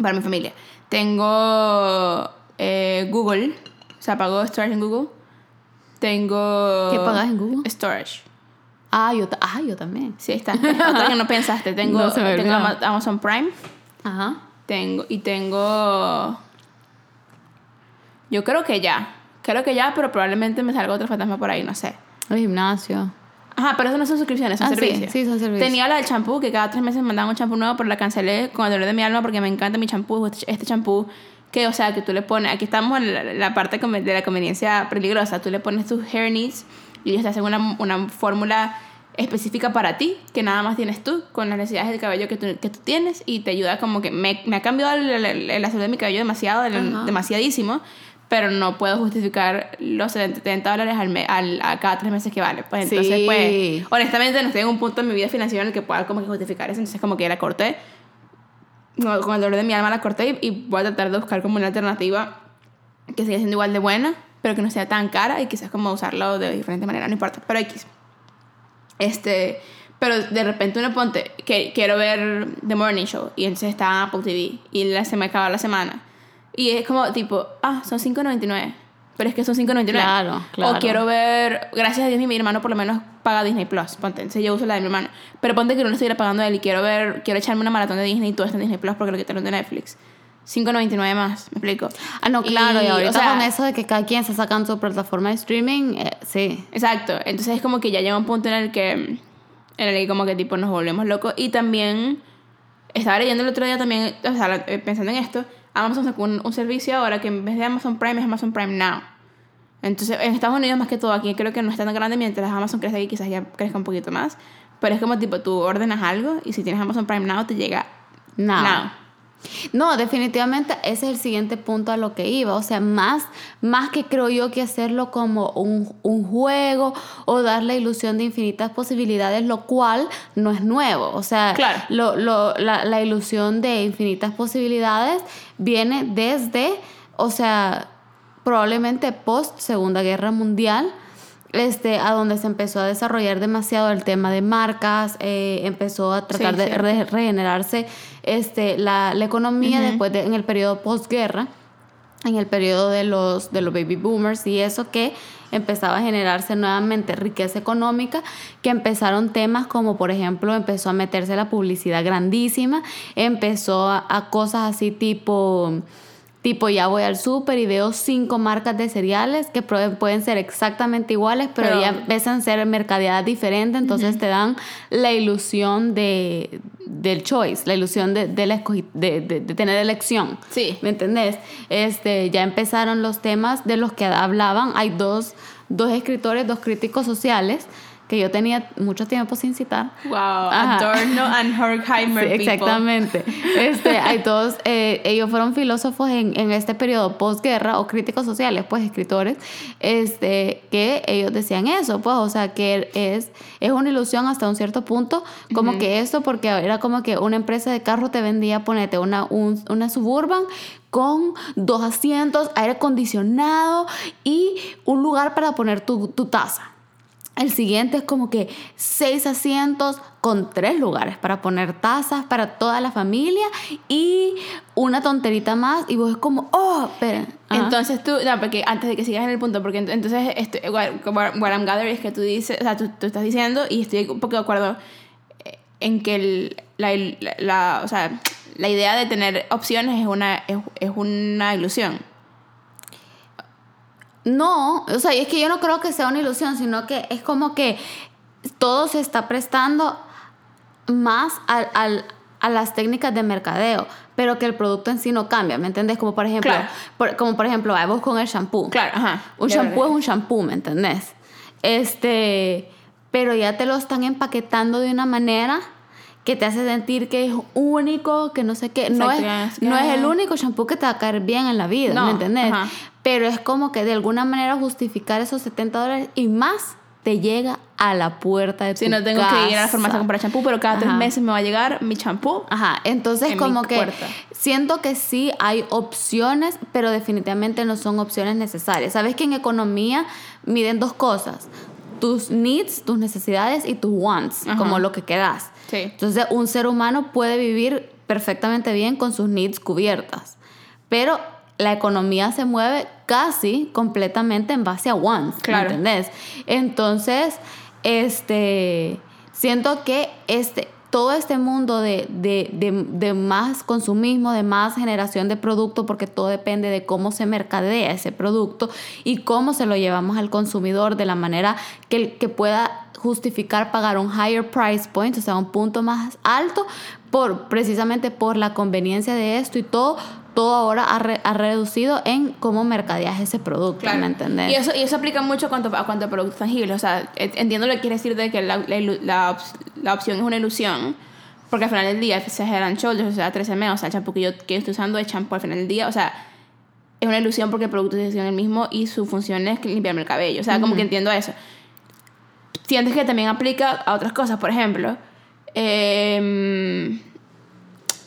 Para mi familia. Tengo eh, Google. O sea, pago Storage en Google. Tengo. ¿Qué pagas en Google? Storage. Ah, yo, ah, yo también. Sí, está. Otra que no pensaste. Tengo, No tengo. Amazon Prime. Ajá. Tengo. Y tengo. Yo creo que ya. Creo que ya, pero probablemente me salga otro fantasma por ahí, no sé. El gimnasio. Ajá, pero eso no son suscripciones, son Ah, sí, servicios. sí, son servicios. Tenía la del champú, que cada tres meses me mandaban un champú nuevo, pero la cancelé con el dolor de mi alma porque me encanta mi champú, este este champú. Que, o sea, que tú le pones, aquí estamos en la, la parte de la conveniencia peligrosa, tú le pones tus hair needs y ellos te hacen una, una fórmula específica para ti, que nada más tienes tú, con las necesidades del cabello que tú, que tú tienes y te ayuda como que me, me ha cambiado el- el- el- la salud de mi cabello demasiado, el- demasiadísimo, pero no puedo justificar los 70 dólares al me- al, a cada tres meses que vale. Pues entonces, Sí. pues, honestamente no estoy en un punto en mi vida financiera en el que pueda como que justificar eso, entonces como que la corté. Con el dolor de mi alma la corté y, y voy a tratar de buscar como una alternativa que siga siendo igual de buena, pero que no sea tan cara y quizás como usarlo de diferente manera, no importa, pero X. Este, pero de repente uno ponte, que quiero ver The Morning Show y entonces está Apple TV y la, se me acaba la semana. Y es como tipo, ah, son 5.99. Pero es que son 5.99. Claro, claro. O quiero ver, gracias a Dios mi hermano por lo menos paga Disney Plus. Ponte, entonces yo uso la de mi hermano. Pero ponte que no lo estuviera pagando él y quiero ver, quiero echarme una maratón de Disney y todo está en Disney Plus porque lo quitaron de Netflix. 5.99 más, me explico. Ah, no, claro, y, Y, ahorita o sea, con eso de que cada quien se sacan su plataforma de streaming, eh, sí. Exacto, entonces es como que ya llega un punto en el que en el que como que tipo nos volvemos locos y también estaba leyendo el otro día también, o sea, la- pensando en esto, Amazon sacó un, un servicio ahora que en vez de Amazon Prime es Amazon Prime Now. Entonces, en Estados Unidos más que todo, aquí creo que no está tan grande, mientras Amazon crece aquí quizás ya crezca un poquito más, pero es como tipo tú ordenas algo y si tienes Amazon Prime Now te llega No. Now. No, definitivamente ese es el siguiente punto a lo que iba. O sea, más, más que creo yo que hacerlo como un, un juego o dar la ilusión de infinitas posibilidades, lo cual no es nuevo. O sea, Claro. lo, lo- la, la ilusión de infinitas posibilidades viene desde, o sea, probablemente post Segunda Guerra Mundial. Este, a donde se empezó a desarrollar demasiado el tema de marcas, eh, empezó a tratar Sí, de re- regenerarse este, la, la economía después de, en el periodo postguerra, en el periodo de los, de los baby boomers y eso que empezaba a generarse nuevamente riqueza económica, que empezaron temas como por ejemplo empezó a meterse la publicidad grandísima, empezó a, cosas así tipo... Tipo, ya voy al súper y veo cinco marcas de cereales que pueden ser exactamente iguales, pero, Pero- ya empiezan a ser mercadeadas diferentes, entonces te dan la ilusión de, del choice, la ilusión de, de, la de- de tener elección. Sí. ¿Me entendés? Este, ya empezaron los temas de los que hablaban. Hay dos, dos escritores, dos críticos sociales que yo tenía mucho tiempo sin citar. Wow, Ajá. Adorno and Horkheimer Sí, exactamente. Este, hay todos, eh, ellos fueron filósofos en, en este periodo postguerra o críticos sociales, pues escritores, este, que ellos decían eso, pues, o sea, que es, es una ilusión hasta un cierto punto, como que eso, porque era como que una empresa de carro te vendía, ponete, una, un- una suburban con dos asientos, aire acondicionado y un lugar para poner tu, tu taza. El siguiente es como que seis asientos con tres lugares para poner tazas para toda la familia y una tonterita más y vos es como, oh. Ajá. Entonces tú, no, porque antes de que sigas en el punto, porque ent- entonces, esto, what, what I'm gathering es que tú dices, o sea, tú, estás diciendo, y estoy un poco de acuerdo eh, en que la, la- la- o sea, la idea de tener opciones es una, es, es una ilusión. No, o sea, es que yo no creo que sea una ilusión, sino que es como que todo se está prestando más al, al- a las técnicas de mercadeo, pero que el producto en sí no cambia, ¿me entendés? Como por ejemplo, Claro. por- como por ejemplo, vos con el shampoo. Claro, ajá. Un shampoo es un shampoo, ¿me entendés? Este, pero ya te lo están empaquetando de una manera que te hace sentir que es único, que no sé qué. No es, no es el único shampoo que te va a caer bien en la vida, No, ¿me entendés? ajá. Pero es como que de alguna manera justificar esos 70 dólares y más te llega a la puerta de Si tu no tengo que ir a la casa. farmacia a comprar champú, pero cada tres meses me va a llegar mi champú. Ajá, entonces en como que puerta. siento que sí hay opciones, pero definitivamente no son opciones necesarias. Sabes que en economía miden dos cosas, tus needs, tus necesidades y tus wants, Ajá. como lo que quedas. Sí. Entonces un ser humano puede vivir perfectamente bien con sus needs cubiertas, pero la economía se mueve casi completamente en base a wants, ¿me Claro. entendés? Entonces, este, siento que este, todo este mundo de, de, de, de más consumismo, de más generación de producto, porque todo depende de cómo se mercadea ese producto y cómo se lo llevamos al consumidor de la manera que, que pueda justificar pagar un higher price point, o sea, un punto más alto, por, precisamente por la conveniencia de esto y todo, todo ahora ha, re- ha reducido en cómo mercadeas ese producto, Claro. ¿me entendés? Y eso, y eso aplica mucho a cuanto a, cuanto a productos tangibles. O sea, entiendo lo que quiere decir de que la, la, la, op- la opción es una ilusión. Porque al final del día, se Head Shoulders, o sea, 13M, o sea, el champú que yo, que yo estoy usando es champú al final del día. O sea, es una ilusión porque el producto es el mismo y su función es limpiarme el cabello. O sea, como que entiendo eso. Sientes que también aplica a otras cosas. Por ejemplo, em,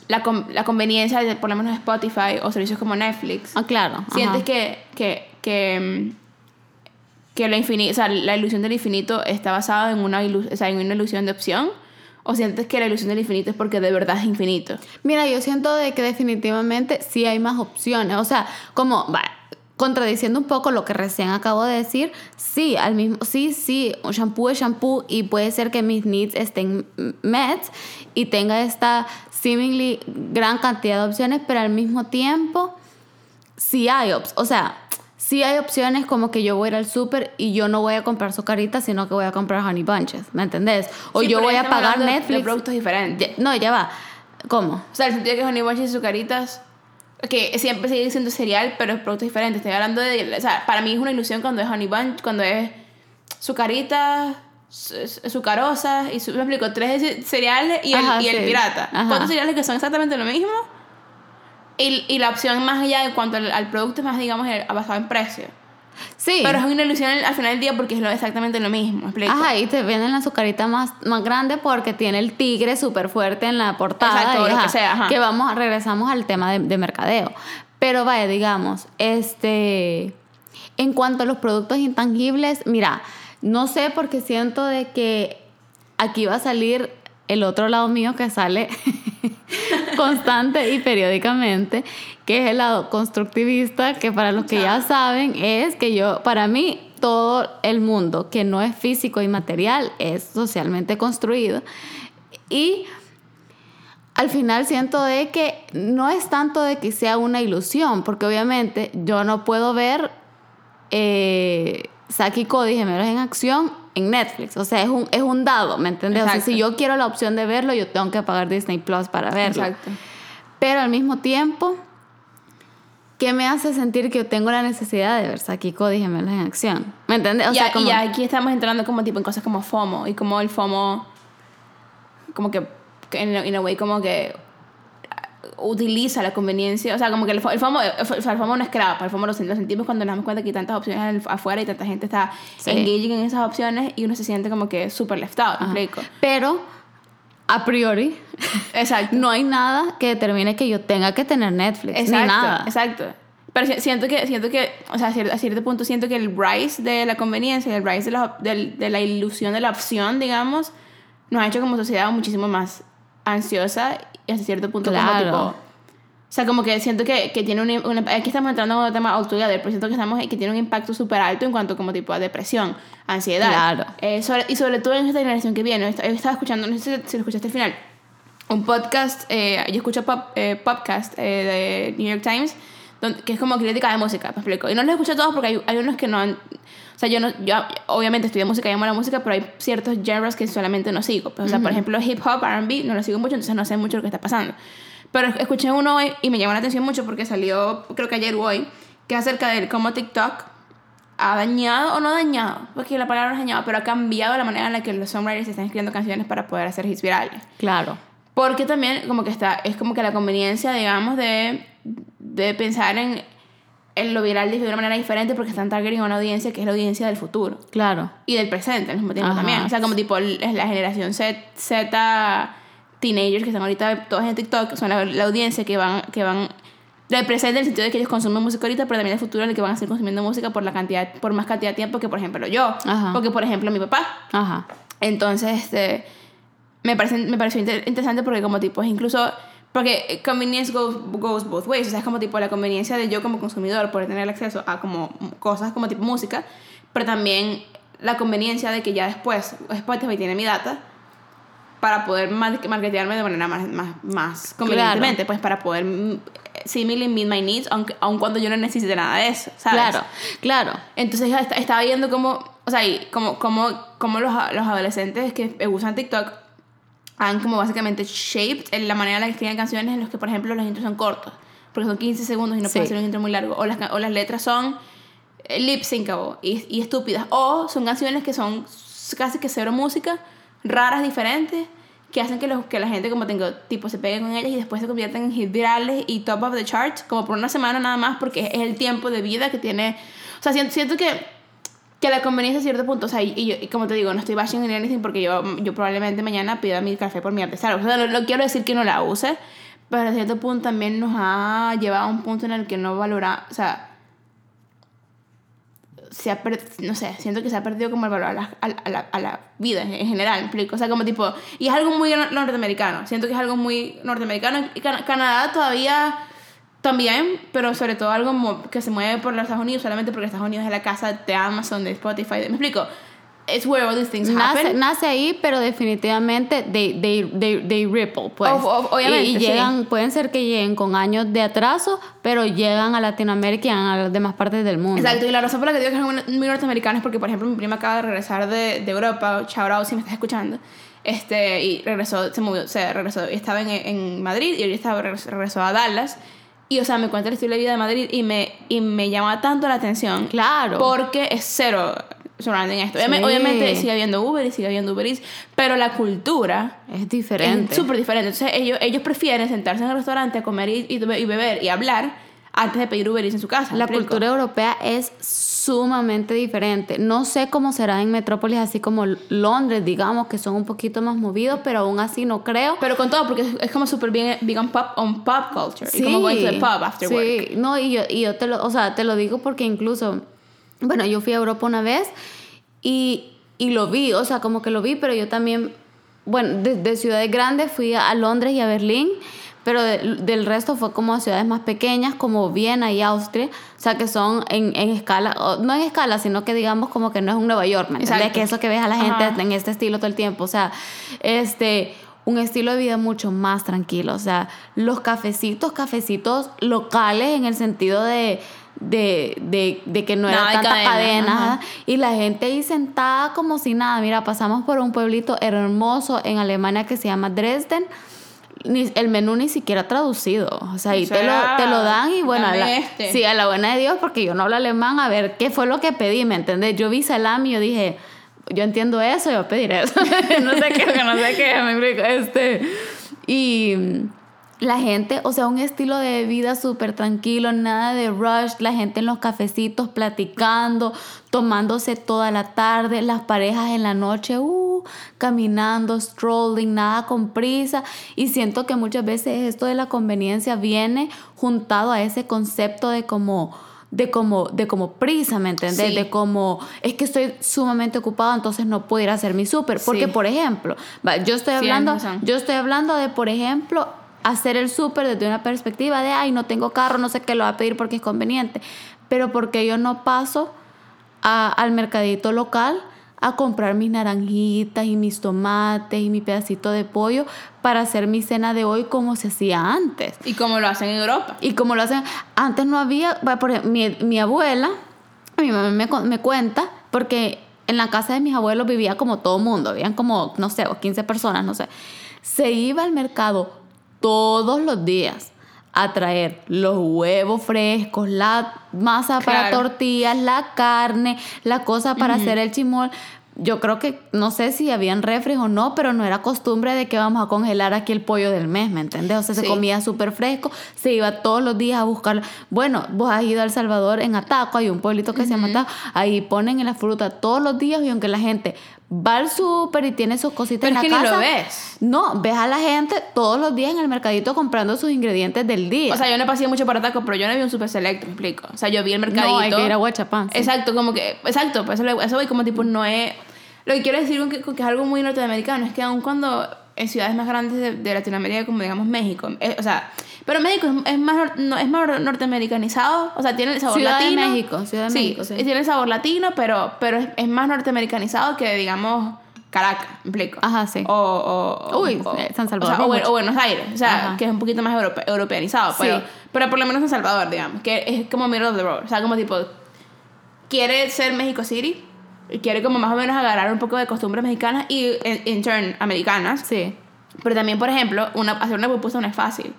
la, la conveniencia de por lo menos Spotify o servicios como Netflix. Ah, claro. Sientes que, que, que, mm, que lo infini- o sea, la ilusión del infinito está basada en una, ilu- o sea, en una ilusión de opción. ¿O sientes que la ilusión del infinito es porque de verdad es infinito? Mira, yo siento de que definitivamente sí hay más opciones. O sea, como, va, contradiciendo un poco lo que recién acabo de decir, sí, al mismo, sí, sí, un shampoo es shampoo y puede ser que mis needs estén met y tenga esta seemingly gran cantidad de opciones, pero al mismo tiempo sí hay opciones. O sea, sí hay opciones como que yo voy a ir al súper y yo no voy a comprar sucarita, sino que voy a comprar honey bunches, ¿me entendés? O Sí, yo voy a pagar Netflix. De productos diferentes. Ya- No, ya va. ¿Cómo? O sea, el sentido que Honey Bunches y Zucaritas, que siempre sigue siendo cereal, pero es productos diferentes. Estoy hablando de. O sea, para mí es una ilusión cuando es Honey Bunch, cuando es Zucaritas, Zucarosas, y su- me explico, tres cereales y el, pirata. Ajá. ¿Cuántos cereales que son exactamente lo mismo? Y, y la opción más allá en cuanto al, al producto es más, digamos, el- basado en precio. Sí. Pero es una ilusión al final del día porque es lo, exactamente lo mismo. Ajá, y te venden la azucarita más, más grande porque tiene el tigre súper fuerte en la portada. Exacto, y lo que sea, ajá. que vamos, regresamos al tema de, de mercadeo. Pero vaya, digamos, este, en cuanto a los productos intangibles, mira, no sé porque siento de que aquí va a salir el otro lado mío que sale constante y periódicamente, que es el lado constructivista, que para los que ya saben es que yo, para mí, todo el mundo que no es físico y material es socialmente construido. Y al final siento de que no es tanto de que sea una ilusión, porque obviamente yo no puedo ver eh, Saki y Cody Gemelos en acción en Netflix. O sea, es un, es un dado, ¿me entiendes? O sea, si yo quiero la opción de verlo, yo tengo que pagar Disney Plus para verlo. Exacto. Pero al mismo tiempo, ¿qué me hace sentir que yo tengo la necesidad de ver Saki y Cody Gemelos en acción? ¿Me entiendes? O sea, como... y aquí estamos entrando como tipo en cosas como FOMO y como el FOMO como que en, way como que utiliza la conveniencia, o sea, como que el, el FOMO, el FOMO no es creado, el FOMO lo, sentimos cuando nos damos cuenta que hay tantas opciones afuera y tanta gente está Sí. engaging en esas opciones y uno se siente como que súper left out, ¿me Ajá. explico? Pero, a priori, Exacto. no hay nada que determine que yo tenga que tener Netflix. Exacto, ni nada. exacto. Pero si- siento que, siento que, o sea, a cier- a cierto punto siento que el rise de la conveniencia, el rise de la, del- de la ilusión de la opción, digamos, nos ha hecho como sociedad muchísimo más ansiosa y hasta cierto punto como Claro. tipo... O sea, como que siento que, que tiene un, un... Aquí estamos entrando en un tema altogether, pero siento que, estamos, que tiene un impacto súper alto en cuanto como tipo a depresión, ansiedad. Claro. Eh, sobre- y sobre todo en esta generación que viene. Est- Estaba escuchando, no sé si, lo escuchaste al final, un podcast, eh, yo escucho pop, eh, podcast eh, de New York Times, que es como crítica de música, me explico. Y no los escucho todos porque hay, hay unos que no han... O sea, yo, no, yo obviamente estudié música y amo la música, pero hay ciertos genres que solamente no sigo. Pues, o sea, por ejemplo, hip hop, RB, no lo sigo mucho, entonces no sé mucho lo que está pasando. Pero escuché uno hoy y me llamó la atención mucho porque salió, creo que ayer o hoy, que es acerca de cómo TikTok ha dañado o no dañado, porque la palabra no es dañado, pero ha cambiado la manera en la que los songwriters están escribiendo canciones para poder hacer hits virales. Claro. Porque también como que está, es como que la conveniencia, digamos, de, de pensar en, en lo viral de una manera diferente porque están targeting a una audiencia que es la audiencia del futuro Claro. y del presente al mismo tiempo Ajá. también. O sea, como tipo el- la generación Z, Z teenagers que están ahorita todos en TikTok, son la, la audiencia que van, que van del presente en el sentido de que ellos consumen música ahorita, pero también del futuro en el que van a seguir consumiendo música por la cantidad, por más cantidad de tiempo que por ejemplo yo, Ajá. porque por ejemplo mi papá. Ajá. Entonces, este, me, parece, me pareció inter- interesante porque como tipo es incluso... Porque convenience goes, goes both ways. O sea, es como tipo la conveniencia de yo como consumidor poder tener acceso a como cosas como tipo música, pero también la conveniencia de que ya después Spotify tiene mi data para poder mar- marketearme de manera más, más, más convenientemente, pues para poder mm, seemingly meet my needs, aunque, aun cuando yo no necesite nada de eso, ¿sabes? Claro. Claro. Entonces est- estaba viendo cómo, o sea, y como, como, como los, los adolescentes que usan TikTok han como básicamente shaped en la manera en la que escriben canciones en los que, por ejemplo, los intros son cortos, porque son 15 segundos y no Sí. puede ser un intro muy largo, o las, o las letras son eh, lip sync y, y estúpidas, o son canciones que son casi que cero música, raras, diferentes, que hacen que, los, que la gente como tengo, tipo se pegue con ellas y después se convierten en hit virales y top of the charts, como por una semana nada más, porque es el tiempo de vida que tiene, o sea, siento, siento que que la conveniencia a cierto punto, o sea, y, y como te digo, no estoy bashing en anything porque yo, yo probablemente mañana pida mi café por mi artesano. O sea, no, quiero decir que no la use, pero a cierto punto también nos ha llevado a un punto en el que no valora, o sea, se ha no sé, siento que se ha perdido como el valor a la, a, a la, a la vida en general, ¿me explico? O sea, como tipo, y es algo muy nor- norteamericano, siento que es algo muy norteamericano, Can- Canadá todavía también, pero sobre todo algo que se mueve por los Estados Unidos, solamente porque Estados Unidos es la casa de Amazon, de Spotify, de- ¿me explico? It's where all these things Nace, happen. nace ahí, pero definitivamente they, they, they, they ripple, pues. Ob- ob- obviamente, y, y sí. llegan, pueden ser que lleguen con años de atraso, pero llegan a Latinoamérica y a las demás partes del mundo. Exacto, y la razón por la que digo que algo muy norteamericano es porque, por ejemplo, mi prima acaba de regresar de, de Europa, out si me estás escuchando, este, y regresó, se movió, se regresó, estaba en, en Madrid y ahorita estaba, regresó a Dallas, y o sea, me cuenta el estilo de vida de Madrid y me, y me llama tanto la atención. Claro. Porque es cero surrounding esto. Sí. obviamente sigue habiendo Uber y sigue habiendo Uber Eats, pero la cultura Es diferente. es súper diferente. Entonces ellos, ellos prefieren sentarse en el restaurante a comer y, y beber y hablar antes de pedir Uber Eats en su casa. ¿me La cultura europea es sumamente diferente. No sé cómo será en metrópolis así como Londres, digamos, que son un poquito más movidos, pero aún así no creo. Pero con todo, porque es, como súper bien, on pop, on pop culture. Y como going to the pub after sí. work. No, y yo, y yo te lo, o sea, te lo digo porque incluso, bueno, yo fui a Europa una vez y, y lo vi, o sea, como que lo vi, pero yo también, bueno, de, de ciudades grandes fui a Londres y a Berlín, pero de- del resto fue como a ciudades más pequeñas, como Viena y Austria, o sea, que son en, en escala, no en escala, sino que digamos como que no es un Nueva York, ¿me entiendes? Que eso que ves a la gente Ajá. en este estilo todo el tiempo, o sea, este un estilo de vida mucho más tranquilo, o sea, los cafecitos, cafecitos locales en el sentido de de, de, de que no No, era hay tanta cadena, y la gente ahí sentada como si nada. Mira, pasamos por un pueblito hermoso en Alemania que se llama Dresden. Ni, el menú ni siquiera traducido. O sea, ahí O te, lo, te lo dan y bueno, a la, este. sí, a la buena de Dios, porque yo no hablo alemán, a ver qué fue lo que pedí, ¿me entendés? Yo vi salami y yo dije, yo entiendo eso, yo voy a pedir eso. no sé qué, no sé qué, me explico. Este, y la gente, o sea, un estilo de vida súper tranquilo, nada de rush, la gente en los cafecitos platicando, tomándose toda la tarde, las parejas en la noche, uh, caminando, strolling, nada con prisa. Y siento que muchas veces esto de la conveniencia viene juntado a ese concepto de como de como de como prisa, ¿me entendés? Sí. De como es que estoy sumamente ocupado, entonces no puedo ir a hacer mi súper, porque Sí. por ejemplo, yo estoy hablando, yo estoy hablando de, por ejemplo, hacer el súper desde una perspectiva de, ay, no tengo carro, no sé qué lo va a pedir porque es conveniente. Pero porque yo no paso a- al mercadito local a comprar mis naranjitas y mis tomates y mi pedacito de pollo para hacer mi cena de hoy como se hacía antes. Y como lo hacen en Europa. Y como lo hacen, antes no había, por ejemplo, mi, mi abuela, mi mamá me, me cuenta, porque en la casa de mis abuelos vivía como todo mundo, habían como, no sé, o 15 personas, no sé. Se iba al mercado todos los días a traer los huevos frescos, la masa para tortillas, la carne, la cosa para hacer el chimol. Yo creo que, no sé si habían refres o no, pero no era costumbre de que vamos a congelar aquí el pollo del mes, ¿me entiendes? O sea, se comía súper fresco, se iba todos los días a buscar. Bueno, vos has ido a El Salvador en Ataco, hay un pueblito que se llama Ataco, ahí ponen la fruta todos los días y aunque la gente va al súper y tiene sus cositas Pero es en que la ni casa. lo ves. No, ves a la gente todos los días en el mercadito comprando sus ingredientes del día. O sea, yo no pasé mucho para tacos, pero yo no vi un super selecto, me explico. O sea, yo vi el mercadito. no, hay que ir a Huachapán. sí. Exacto, como que, exacto, pues eso, voy como tipo, no es... Lo que quiero decir que, con que es algo muy norteamericano es que aun cuando en ciudades más grandes de, de Latinoamérica, como digamos México, eh, o sea, pero México es, es más, no, es más norteamericanizado, o sea, tiene el sabor Ciudad de latino. México, Ciudad de sí, México, sí. tiene el sabor latino, pero, pero es, es más norteamericanizado que, digamos, Caracas, ¿me explico? Ajá, sí. O, o, Uy, o- San Salvador, O, sea, o, Buenos Aires, o sea, Ajá. que es un poquito más europe- europeanizado, pero, Sí. pero por lo menos San Salvador, digamos, que es como middle of the road, o sea, como tipo, quiere ser México City, quiere como más o menos agarrar un poco de costumbres mexicanas y en, in turn americanas, Sí. pero también, por ejemplo, una, hacer una pupusa no es fácil,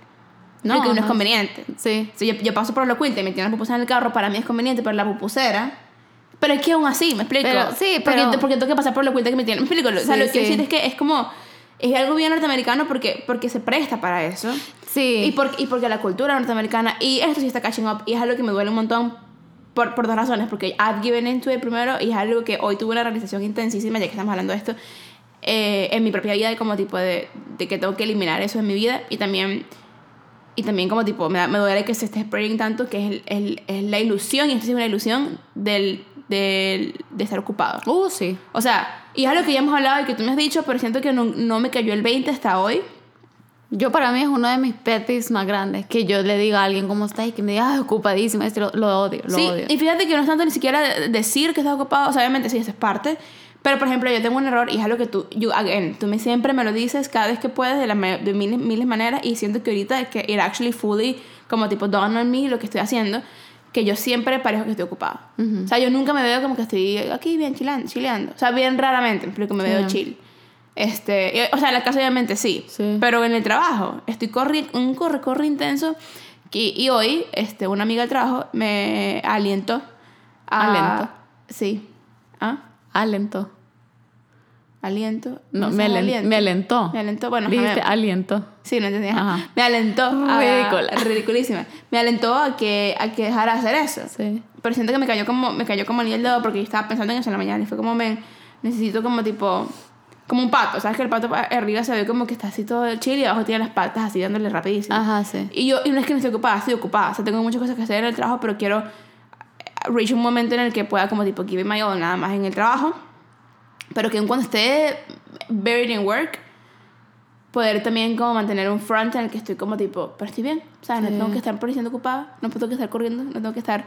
No, porque uno es no. conveniente. Sí. Si yo, yo paso por los quiltes y me tienen la pupusa en el carro, para mí es conveniente, pero la pupusera... Pero es que aún así, me explico. Pero- sí, porque, pero- porque tengo que pasar por los quiltes que me tienen. Me explico. o sea, Sí, lo que quiero sí. decir es que es como. Es algo bien norteamericano porque, porque se presta para eso. Sí. Y, por- y porque la cultura norteamericana. Y esto sí está catching up. Y es algo que me duele un montón por, por dos razones. Porque I've given into it primero. Y es algo que hoy tuve una realización intensísima, ya que estamos hablando de esto. eh, en mi propia vida, de como tipo de, de que tengo que eliminar eso en mi vida. Y también y también como tipo, me, da- me duele que se esté spreading tanto, que es, el- el- es la ilusión, y esto es una ilusión del, del, de estar ocupado. Uh, sí. O sea, y es algo que ya hemos hablado y que tú me has dicho, pero siento que no, no me cayó el 20 hasta hoy. Yo para mí es uno de mis pet peeves más grandes. Que yo le diga a alguien cómo está y que me diga, ah, ocupadísima. Este lo, lo odio, lo sí, odio. y fíjate que no es tanto ni siquiera de- decir que estás ocupado, o sea, obviamente sí, eso es parte. Pero, por ejemplo, yo tengo un error y es algo que tú, you, again, tú me, siempre me lo dices cada vez que puedes de, la, de miles, miles maneras y siento que ahorita es que it actually fully, como tipo, dawn on me lo que estoy haciendo, que yo siempre parezco que estoy ocupada. O sea, yo nunca me veo como que estoy aquí bien chileando, chileando. O sea, bien raramente, me explico, me veo chill. Este, y- o sea, en la casa obviamente sí, Sí. pero en el trabajo estoy corri un corre corre intenso y, y hoy este una amiga del trabajo me alientó a Aliento. sí ah Alentó. aliento No, me, alen- aliento. me alentó. me alentó bueno Dijiste me- aliento. sí no entendí ajá. Ajá. me alentó Ridícula. ridiculísima me alentó a que a que dejara de hacer eso Sí. pero siento que me cayó como me cayó como anillo el dedo porque yo estaba pensando en eso en la mañana y fue como men necesito como tipo como un pato sabes que el pato arriba se ve como que está así todo chill y abajo tiene las patas así dándole rapidísimo. Ajá, sí. y yo y no es que no estoy ocupada estoy ocupada. O sea tengo muchas cosas que hacer en el trabajo pero quiero eh, reach un momento en el que pueda como tipo give my all nada más en el trabajo. Pero que cuando esté buried in work poder también como mantener un front en el que estoy como tipo pero estoy bien. O sea no Sí. tengo que estar por siendo ocupada no tengo que estar corriendo no tengo que estar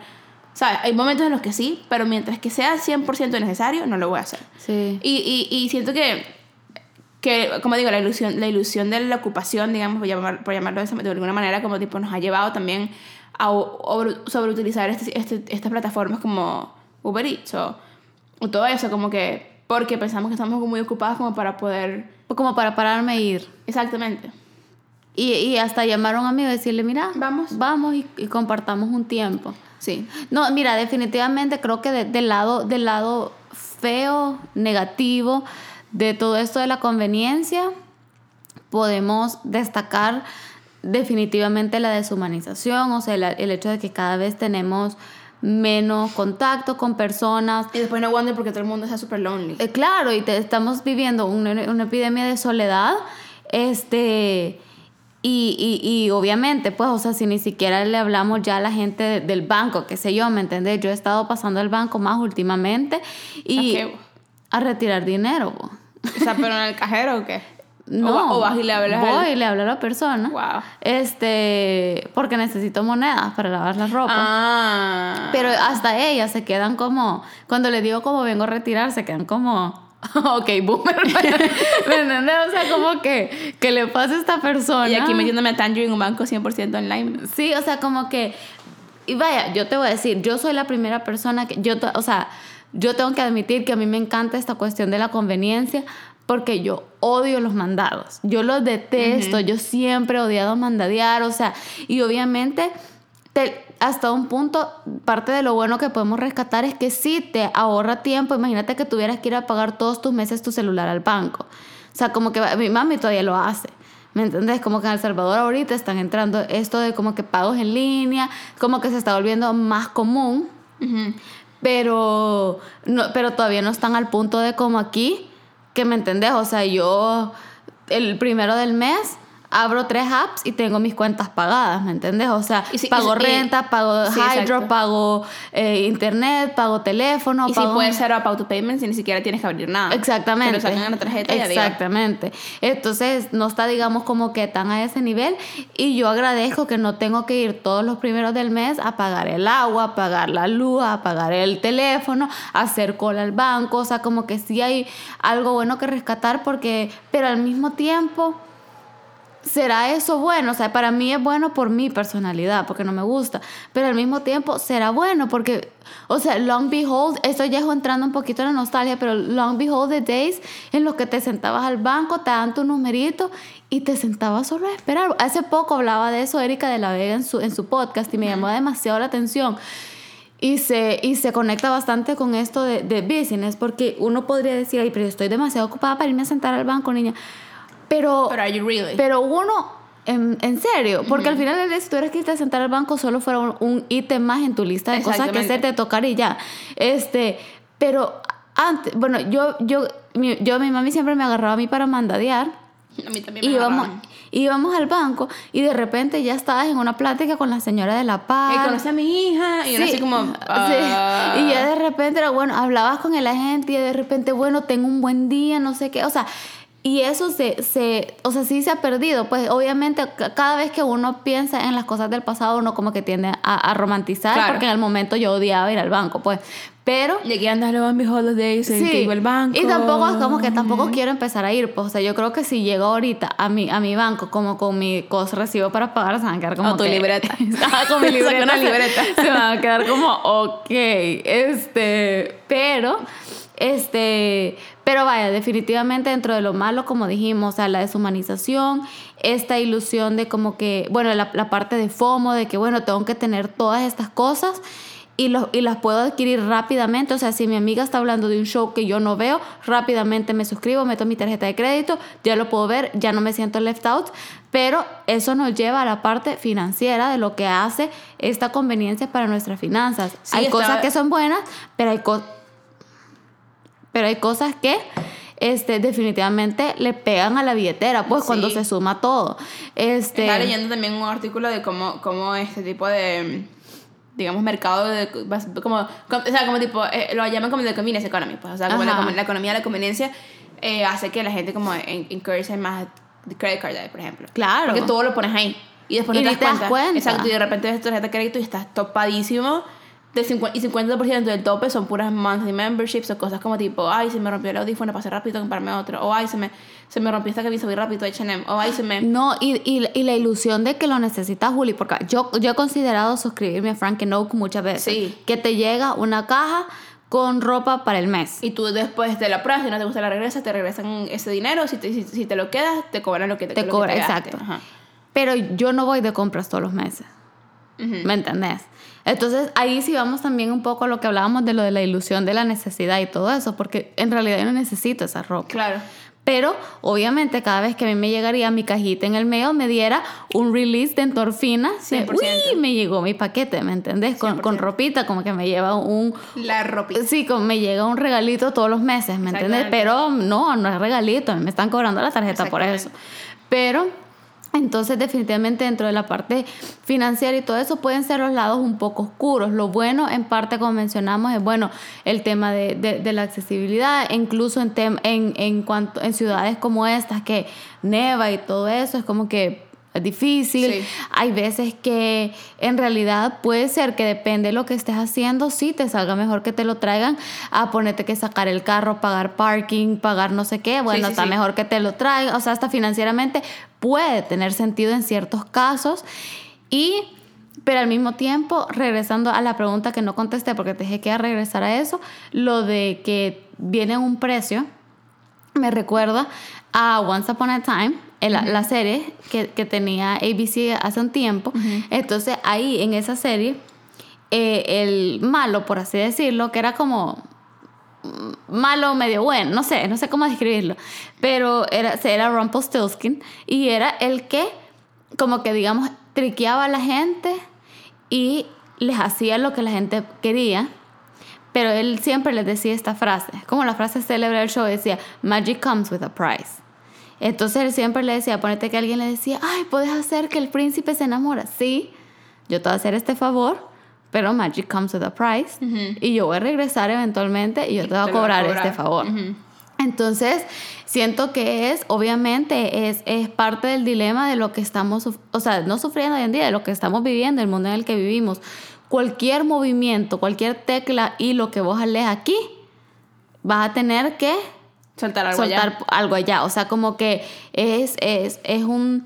¿sabes? hay momentos en los que sí pero mientras que sea 100% necesario no lo voy a hacer Sí. y, y, y siento que, que, como digo, la ilusión, la ilusión de la ocupación, digamos, por, llamar, por llamarlo de, alguna manera, como tipo nos ha llevado también a o- sobreutilizar este, este, estas plataformas como Uber Eats o, o todo eso, como que porque pensamos que estamos muy ocupados como para poder... Como para pararme e ir. Exactamente. Y, y hasta llamar a un amigo y decirle, mira, Vamos. Vamos y, y compartamos un tiempo. Sí. No, mira, definitivamente creo que de- del lado, del lado feo, negativo de todo esto de la conveniencia, podemos destacar definitivamente la deshumanización, o sea, la- el hecho de que cada vez tenemos menos contacto con personas. Y después no wonder porque todo el mundo está súper lonely. Eh, claro, y te- estamos viviendo una, una epidemia de soledad, este, y, y, y obviamente, pues, o sea, si ni siquiera le hablamos ya a la gente de- del banco, qué sé yo, ¿me entendés? Yo he estado pasando al banco más últimamente y ¿A qué? a retirar dinero. bo. O sea, pero en el cajero o qué? No, O, va- o vas y le hablas al- voy y le hablo a la persona. Wow. Este, porque necesito monedas para lavar la ropa. Ah. Pero hasta ellas se quedan como, cuando le digo como vengo a retirar, se quedan como, ok, boomer. ¿Me entiendes? O sea, como que, que le pasa a esta persona. Y aquí metiéndome a Tangerine en un banco 100% online. Sí, o sea, como que, y vaya, yo te voy a decir, yo soy la primera persona que, yo, o sea, yo tengo que admitir que a mí me encanta esta cuestión de la conveniencia porque yo odio los mandados, yo los detesto, yo siempre he odiado mandadear, o sea, y obviamente te- hasta un punto, parte de lo bueno que podemos rescatar es que sí te ahorra tiempo, imagínate que tuvieras que ir a pagar todos tus meses tu celular al banco, o sea, como que mi mami todavía lo hace. ¿Me entendés? Como que en El Salvador ahorita están entrando esto de como que pagos en línea, como que se está volviendo más común, pero, no, pero todavía no están al punto de como aquí, que me entendés, o sea, yo el primero del mes abro tres apps y tengo mis cuentas pagadas, ¿me entendés? O sea, si- pago renta, pago Sí, hydro, exacto. pago eh, internet, pago teléfono, Y si pago... puede ser a Auto Payments y ni siquiera tienes que abrir nada. Exactamente. Te lo sacan en la tarjeta y. Exactamente. Entonces, no está, digamos, como que tan a ese nivel. Y yo agradezco que no tengo que ir todos los primeros del mes a pagar el agua, a pagar la luz, a pagar el teléfono, a hacer cola al banco. O sea, como que sí hay algo bueno que rescatar porque, pero al mismo tiempo... ¿Será eso bueno? O sea, para mí es bueno por mi personalidad, porque no me gusta. Pero al mismo tiempo, será bueno porque, o sea, long behold, esto ya es entrando un poquito en la nostalgia, pero long behold the days en los que te sentabas al banco, te dan tu numerito y te sentabas solo a esperar. Hace poco hablaba de eso Erika de la Vega en su, en su podcast y me llamó demasiado la atención. Y se, y se conecta bastante con esto de, de business, porque uno podría decir, ay, pero estoy demasiado ocupada para irme a sentar al banco, niña. Pero, Pero are you really? pero uno, en, en serio, porque al final del día, si tú eres que irte a sentar al banco, solo fuera un, un ítem más en tu lista de cosas que Exactamente. hacerte, tocar y ya. Este, pero antes, bueno, yo, yo, mi, yo, mi mami siempre me agarraba a mí para mandadear. A mí también me íbamos, íbamos al banco y de repente ya estabas en una plática con la señora de la paz. Y conocí a mi hija y uno así como... sí. ah. Y ya de repente era bueno, hablabas con el agente y de repente, bueno, tengo un buen día, no sé qué. O sea, y eso se, se, o sea, sí se ha perdido. Pues obviamente ca- cada vez que uno piensa en las cosas del pasado, uno como que tiende a, a romantizar, Claro. porque en el momento yo odiaba ir al banco, pues. Pero Y aquí andas en mis holidays, en que iba al banco. y tampoco es como que tampoco quiero empezar a ir. Pues, o sea, yo creo que si llego ahorita a mi, a mi banco como con mi cosa recibo para pagar, se van a quedar como O tu que- libreta. Con mi libreta. una se- libreta. Se, van a quedar como, ok, este, pero, este, pero vaya, definitivamente dentro de lo malo, como dijimos, o sea, la deshumanización, esta ilusión de como que, bueno, la, la parte de FOMO, de que, bueno, tengo que tener todas estas cosas y, los, y las puedo adquirir rápidamente. O sea, si mi amiga está hablando de un show que yo no veo, rápidamente me suscribo, meto mi tarjeta de crédito, ya lo puedo ver, ya no me siento left out. Pero eso nos lleva a la parte financiera de lo que hace esta conveniencia para nuestras finanzas. Sí, hay cosas que son buenas, pero hay, co- pero hay cosas que este, definitivamente le pegan a la billetera, pues Sí. cuando se suma todo. Este, Estaba leyendo también un artículo de cómo, cómo este tipo de, digamos, mercado de... Como, como- o sea, como tipo, eh, lo llaman como de convenience economy, pues, o sea, como la, la economía de la conveniencia eh, hace que la gente como incurse en más credit card debt, por ejemplo. Claro. Porque todo lo pones ahí. Y después Y no ni te das, te das cuenta. Exacto, y de repente ves tu tarjeta de crédito y estás topadísimo. Del 50, y 50% del tope son puras monthly memberships o cosas como tipo, ay, se me rompió el audífono, pasé rápido a comprarme otro. O ay, se me, se me rompió esta camisa, voy rápido a H&M. O ay, se me... No, y, y, y la ilusión de que lo necesitas, Juli, porque yo, yo he considerado suscribirme a Frank Oak muchas veces. Sí. Que te llega una caja con ropa para el mes. Y tú después de la prueba, si no te gusta la regresas, te regresan ese dinero. Si te, si, si te lo quedas, te cobran lo que te, Te lo que cobra, gaste. exacto. Ajá. Pero yo no voy de compras todos los meses. ¿Me entendés? Entonces ahí sí vamos también un poco a lo que hablábamos de lo de la ilusión de la necesidad y todo eso, porque en realidad yo no necesito esa ropa. Claro. Pero obviamente cada vez que a mí me llegaría mi cajita en el mail, me diera un release de endorfina. de, 100%. Uy, me llegó mi paquete, ¿me entendés? Con, con 100%. ropita, como que me lleva un... La ropita. Sí, como me llega un regalito todos los meses, ¿me entiendes? Exactamente. Pero no, no es regalito, me están cobrando la tarjeta por eso. Pero entonces definitivamente dentro de la parte financiera y todo eso pueden ser los lados un poco oscuros. Lo bueno en parte como mencionamos es bueno el tema de, de- de la accesibilidad, incluso en, tem- en, en, cuanto, en ciudades como estas que neva y todo eso es como que es difícil. Sí. Hay veces que en realidad puede ser que depende de lo que estés haciendo, sí te salga mejor que te lo traigan a ponerte que sacar el carro, pagar parking, pagar no sé qué. Bueno, sí, está mejor que te lo traigan. O sea, hasta financieramente puede tener sentido en ciertos casos. Y, pero al mismo tiempo, regresando a la pregunta que no contesté, porque te dije que iba a regresar a eso, lo de que viene un precio me recuerda a Once Upon a Time, el- la serie que, que tenía ABC hace un tiempo. Entonces ahí en esa serie, eh, el malo, por así decirlo, que era como malo medio bueno, no sé, no sé cómo describirlo, pero era, era Rumpelstiltskin y era el que como que digamos triqueaba a la gente y les hacía lo que la gente quería. Pero él siempre les decía esta frase, como la frase célebre del show decía, Magic comes with a price. Entonces él siempre le decía, ponete que alguien le decía, ay, puedes hacer que el príncipe se enamora. Sí, yo te voy a hacer este favor, pero Magic comes with a price. Y yo voy a regresar eventualmente y yo te voy a te lo voy a cobrar, cobrar. este favor. Entonces, siento que es, obviamente, es, es parte del dilema de lo que estamos, o sea, no sufriendo hoy en día, de lo que estamos viviendo, el mundo en el que vivimos. Cualquier movimiento, cualquier tecla y lo que vos alees aquí, vas a tener que Soltar algo soltar allá. algo allá. O sea, como que es, es, es un,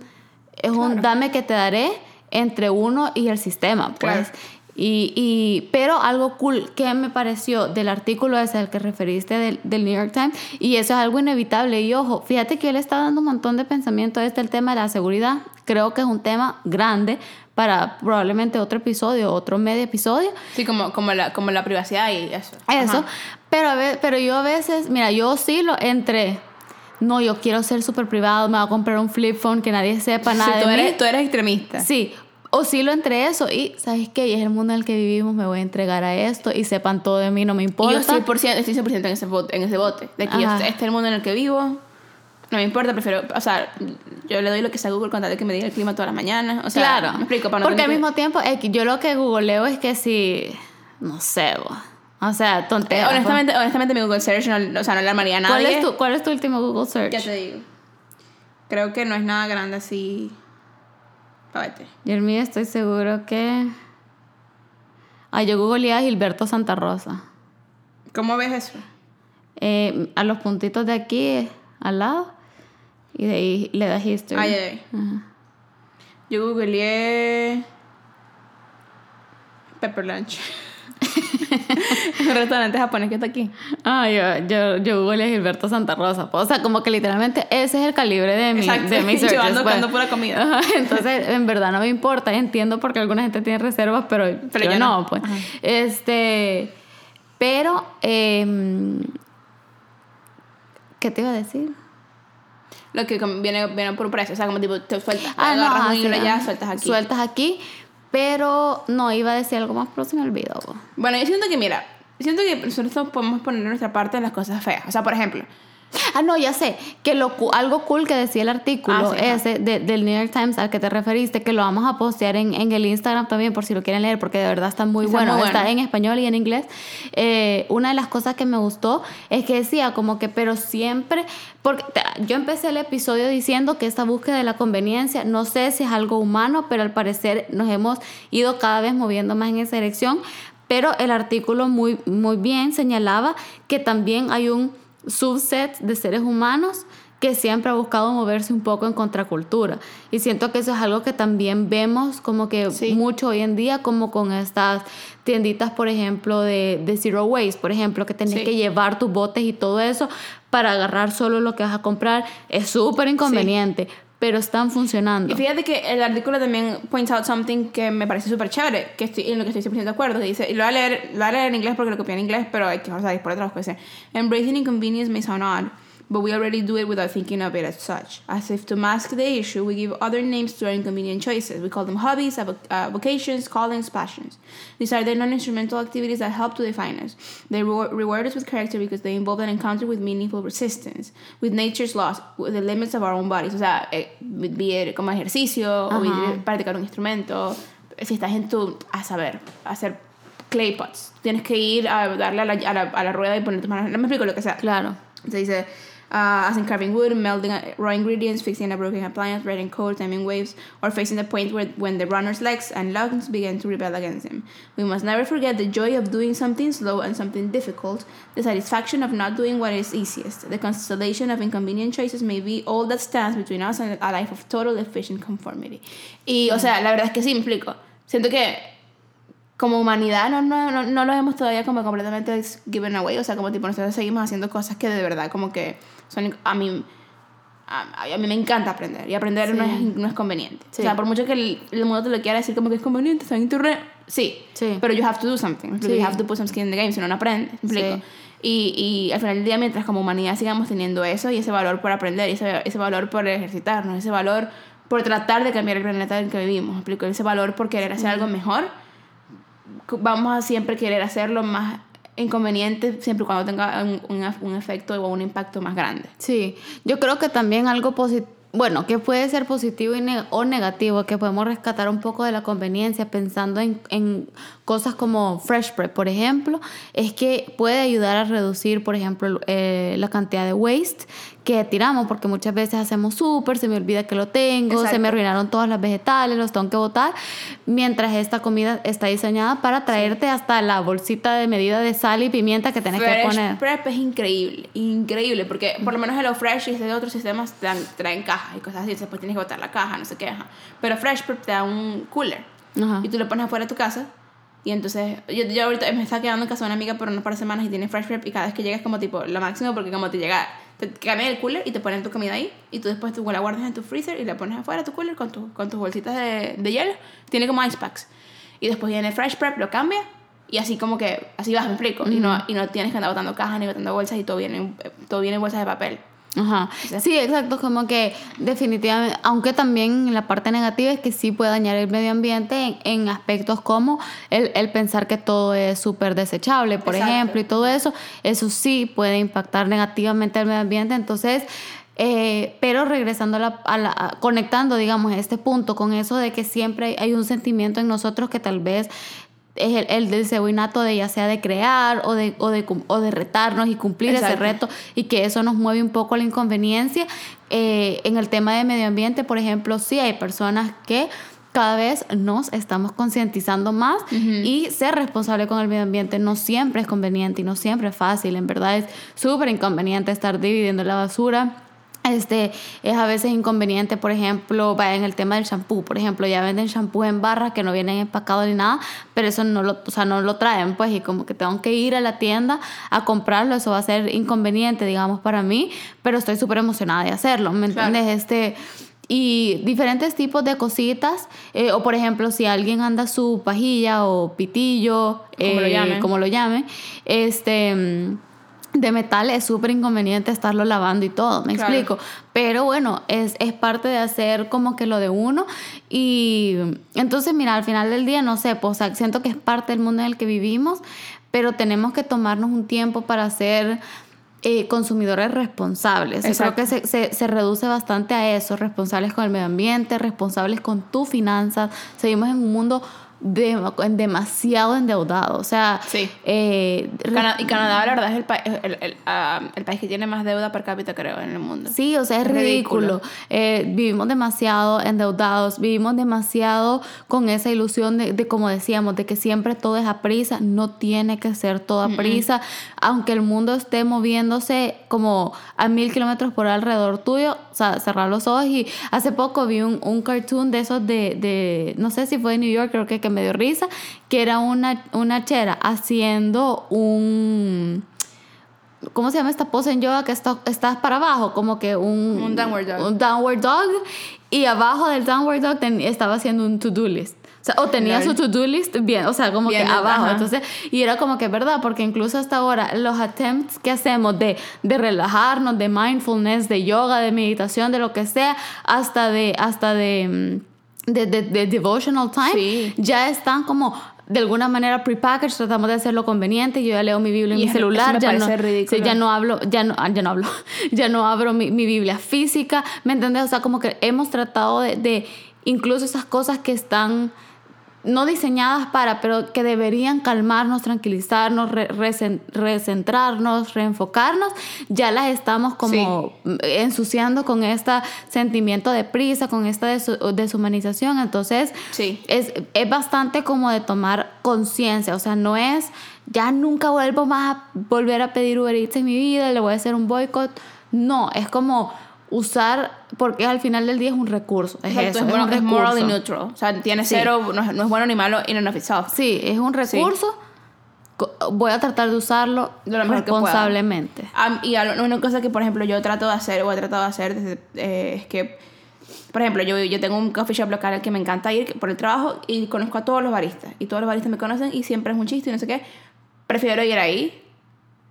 es un Claro. dame que te daré entre uno y el sistema, pues. Claro. Y, y, pero algo cool que me pareció del artículo ese al que referiste del, del New York Times, y eso es algo inevitable. Y ojo, fíjate que él está dando un montón de pensamiento a este el tema de la seguridad. Creo que es un tema grande para probablemente otro episodio, otro medio episodio. Sí, como, como, la, como la privacidad y eso. Eso, Ajá. Pero, a ve- pero yo a veces, mira, yo oscilo entre, no, yo quiero ser súper privado, me voy a comprar un flip phone que nadie sepa Sí, nada tú, de eres, mí. tú eres extremista. Sí, oscilo entre eso y, ¿sabes qué? Y es el mundo en el que vivimos, me voy a entregar a esto y sepan todo de mí, no me Y yo importa. 100%, estoy 100% en ese bote, en ese bote. De que yo, este es el mundo en el que vivo. No me importa, prefiero, o sea, yo le doy lo que sea a Google con tal de que me diga el clima todas las mañanas. O sea, claro. me explico. Para no Porque al que- mismo tiempo, yo lo que googleo es que si. No sé. O sea, Eh, tonterías. honestamente, honestamente, mi Google Search no, o sea, no le armaría a nadie. ¿Cuál es, tu, ¿Cuál es tu último Google Search? Ya te digo. Creo que no es nada grande así. Pávete. Y el mío estoy seguro que. Ah, yo googleé a Gilberto Santa Rosa. ¿Cómo ves eso? Eh, a los puntitos de aquí, al lado. Y de ahí le das history. Ay, ay, ay. Yo googleé. Pepper Lunch. un restaurante japonés que está aquí. Ah, yo, yo, yo googleé Gilberto Santa Rosa. O sea, como que literalmente ese es el calibre de mi, Exacto. de mis Yo searches. ando pues. pura comida. Ajá, Entonces, en verdad no me importa. Entiendo porque alguna gente tiene reservas, pero, Pero yo yo no, no. pues. Ajá. Este. Pero. em, ¿Qué te iba a decir? Lo que viene, viene por un precio. O sea, como tipo, te sueltas. Ah, no, agarras un sueltas aquí. Sueltas aquí. Pero no, iba a decir algo más, pero se me olvidó. Bueno, yo siento que, mira, siento que nosotros podemos poner nuestra parte en las cosas feas. O sea, por ejemplo, Ah, no, ya sé. Que lo, algo cool que decía el artículo Ah, sí, ese de- del New York Times al que te referiste, que lo vamos a postear en, en el Instagram también por si lo quieren leer, porque de verdad está muy Está bueno. muy Está bueno. en español y en inglés. Eh, una de las cosas que me gustó es que decía como que, pero siempre, porque yo empecé el episodio diciendo que esta búsqueda de la conveniencia, no sé si es algo humano, pero al parecer nos hemos ido cada vez moviendo más en esa dirección. Pero el artículo muy, muy bien señalaba que también hay un subset de seres humanos que siempre ha buscado moverse un poco en contracultura. Y siento que eso es algo que también vemos como que Sí. mucho hoy en día, como con estas tienditas, por ejemplo, de, de Zero Waste, por ejemplo, que tenés Sí. que llevar tus botes y todo eso para agarrar solo lo que vas a comprar. Es súper inconveniente, pero están funcionando. Y fíjate que el artículo también points out something que me parece súper chévere, que estoy, en lo que estoy 100% de acuerdo. Dice, y lo voy, a leer, lo voy a leer en inglés porque lo copié en inglés, pero hay que sea, por detrás que dice, Embracing inconvenience may sound odd, but we already do it without thinking of it as such. As if to mask the issue, we give other names to our inconvenient choices. We call them hobbies, avo- uh, vocations, callings, passions. These are the non-instrumental activities that help to define us. They reward, reward us with character because they involve an encounter with meaningful resistance, with nature's laws, with the limits of our own bodies. O sea, eh, be it como ejercicio, o Ajá. be practicar un instrumento. Si estás en tu, a saber, hacer clay pots, tienes que ir a darle a la, a la, a la rueda y poner tus manos. No me explico lo que sea. Claro. Se dice, uh, as in carving wood, melding uh, raw ingredients, fixing a broken appliance, writing code, timing waves, or facing the point where when the runner's legs and lungs begin to rebel against him. We must never forget the joy of doing something slow and something difficult, the satisfaction of not doing what is easiest. The constellation of inconvenient choices may be all that stands between us and a life of total efficient conformity. Y, o sea, la verdad es que sí, me explico. Siento que como humanidad no, no, no, no lo hemos todavía como completamente given away, o sea, como tipo nosotros seguimos haciendo cosas que de verdad como que son, a mí, a, a mí me encanta aprender y aprender no, es, no es conveniente. Sí. O sea, por mucho que el, el mundo te lo quiera decir como que es conveniente, está en internet, sí, Sí. pero you have to do something. Sí. you have to put some skin in the game, si no, no aprendes, ¿me explico? Sí. Y, y al final del día, mientras como humanidad sigamos teniendo eso y ese valor por aprender, y ese, ese valor por ejercitarnos, ese valor por tratar de cambiar el planeta en el que vivimos, ¿me explico? Ese valor por querer hacer algo mejor, vamos a siempre querer hacerlo más inconveniente siempre cuando tenga un, un, un efecto o un impacto más grande. Sí, yo creo que también algo positivo, bueno, que puede ser positivo o negativo, que podemos rescatar un poco de la conveniencia pensando en, en cosas como Fresh Prep, por ejemplo, es que puede ayudar a reducir, por ejemplo, eh, la cantidad de waste que tiramos, porque muchas veces hacemos súper, se me olvida que lo tengo, se Exacto. me arruinaron todas las vegetales, los tengo que botar, mientras esta comida está diseñada para traerte hasta la bolsita de medida de sal y pimienta que tenés que Fresh poner. Prep es increíble, increíble, porque por lo menos Hello Fresh y de otros sistemas te dan- traen cajas y cosas así, después tienes que botar la caja, no sé qué, ajá. pero Fresh Prep te da un cooler Ajá. y tú lo pones afuera de tu casa y entonces yo, yo ahorita me estaba quedando en casa de una amiga por unas par de semanas y tiene Fresh Prep y cada vez que llegas como tipo lo máximo porque como te llega te cambian el cooler y te ponen tu comida ahí y tú después tú la guardas en tu freezer y la pones afuera tu cooler con, tu, con tus bolsitas de, de hielo. Tiene como ice packs. Y después viene Fresh Prep lo cambia y así como que así vas me explico. Y no y no tienes que andar botando cajas ni botando bolsas y todo viene en- todo viene en bolsas de papel Ajá. Sí, exacto, como que definitivamente, aunque también la parte negativa es que sí puede dañar el medio ambiente en, en aspectos como el, el pensar que todo es súper desechable, por Exacto. ejemplo, y todo eso, eso sí puede impactar negativamente al medio ambiente, entonces Eh, pero regresando a la, a la a- conectando, digamos, este punto con eso de que siempre hay un sentimiento en nosotros que tal vez es el, el deseo innato de ya sea de crear o de, o de, o de retarnos y cumplir ese reto y que eso nos mueve un poco a la inconveniencia. Eh, en el tema de medio ambiente, por ejemplo, sí hay personas que cada vez nos estamos concientizando más y ser responsable con el medio ambiente no siempre es conveniente y no siempre es fácil. En verdad es súper inconveniente estar dividiendo la basura. Este, es a veces inconveniente, por ejemplo, en el tema del shampoo, por ejemplo, ya venden shampoo en barras que no vienen empacados ni nada, pero eso no lo, o sea, no lo traen, pues, y como que tengo que ir a la tienda a comprarlo, eso va a ser inconveniente, digamos, para mí, pero estoy súper emocionada de hacerlo, ¿me Claro. entiendes? Este, y diferentes tipos de cositas, eh, o por ejemplo, si alguien anda su pajilla o pitillo, Como lo eh, llamen. como lo llamen, este... de metal es súper inconveniente estarlo lavando y todo, me Claro. explico. Pero bueno, es, es parte de hacer como que lo de uno. Y entonces, mira, al final del día, no sé, pues o sea, siento que es parte del mundo en el que vivimos, pero tenemos que tomarnos un tiempo para ser eh, consumidores responsables. Yo creo que se, se, se reduce bastante a eso, responsables con el medio ambiente, responsables con tus finanzas. Seguimos en un mundo de- demasiado endeudado. O sea, Sí. eh, Cana- y Canadá, la verdad, es el, pa- el, el, el país que tiene más deuda per cápita, creo, en el mundo. Sí, o sea, es ridículo. ridículo. Eh, vivimos demasiado endeudados, vivimos demasiado con esa ilusión de, de, como decíamos, de que siempre todo es a prisa. No tiene que ser todo a prisa. Aunque el mundo esté moviéndose como a mil kilómetros por alrededor tuyo, o sea, cerrar los ojos. Y hace poco vi un, un cartoon de esos de, de, no sé si fue de New York, creo que, que me dio risa, que era una, una chera haciendo un... ¿Cómo se llama esta pose en yoga que está- estás para abajo? Como que un... Un downward dog. Un downward dog. Y abajo del downward dog ten- estaba haciendo un to-do list. O sea, o tenía Lol. su to-do list bien, o sea, como Bien, que abajo. ajá. Entonces, y era como que verdad, porque incluso hasta ahora los attempts que hacemos de, de relajarnos, de mindfulness, de yoga, de meditación, de lo que sea, hasta de, hasta de, mm, de, de- de devotional time, Sí. ya están como de alguna manera prepackaged, tratamos de hacerlo conveniente. Yo ya leo mi Biblia en Y mi celular, ya no, sí, ya no hablo, ya no, ah, ya no hablo, ya no abro mi, mi Biblia física, ¿me entiendes? O sea, como que hemos tratado de, de incluso esas cosas que están no diseñadas para, pero que deberían calmarnos, tranquilizarnos, re- recen- recentrarnos, reenfocarnos, ya las estamos como ensuciando con este sentimiento de prisa, con esta deshumanización. Entonces, Sí. es, es bastante como de tomar conciencia, o sea, no es, ya nunca vuelvo más a volver a pedir Uber Eats en mi vida, le voy a hacer un boicot. No, es como usar, porque al final del día es un recurso. Es Exacto, eso, es, es un es morally recurso. neutral. O sea, tiene Sí. cero, no, es- no es bueno ni malo in and of itself. Sí, es un recurso. Co- Voy a tratar de usarlo De lo mejor que pueda. responsablemente. Am- y una cosa que, por ejemplo, yo trato de hacer o he tratado de hacer desde, eh, es que, por ejemplo, yo, yo tengo un coffee shop local al que me encanta ir por el trabajo y conozco a todos los baristas. Y todos los baristas me conocen y siempre es un chiste y no sé qué. Prefiero ir ahí,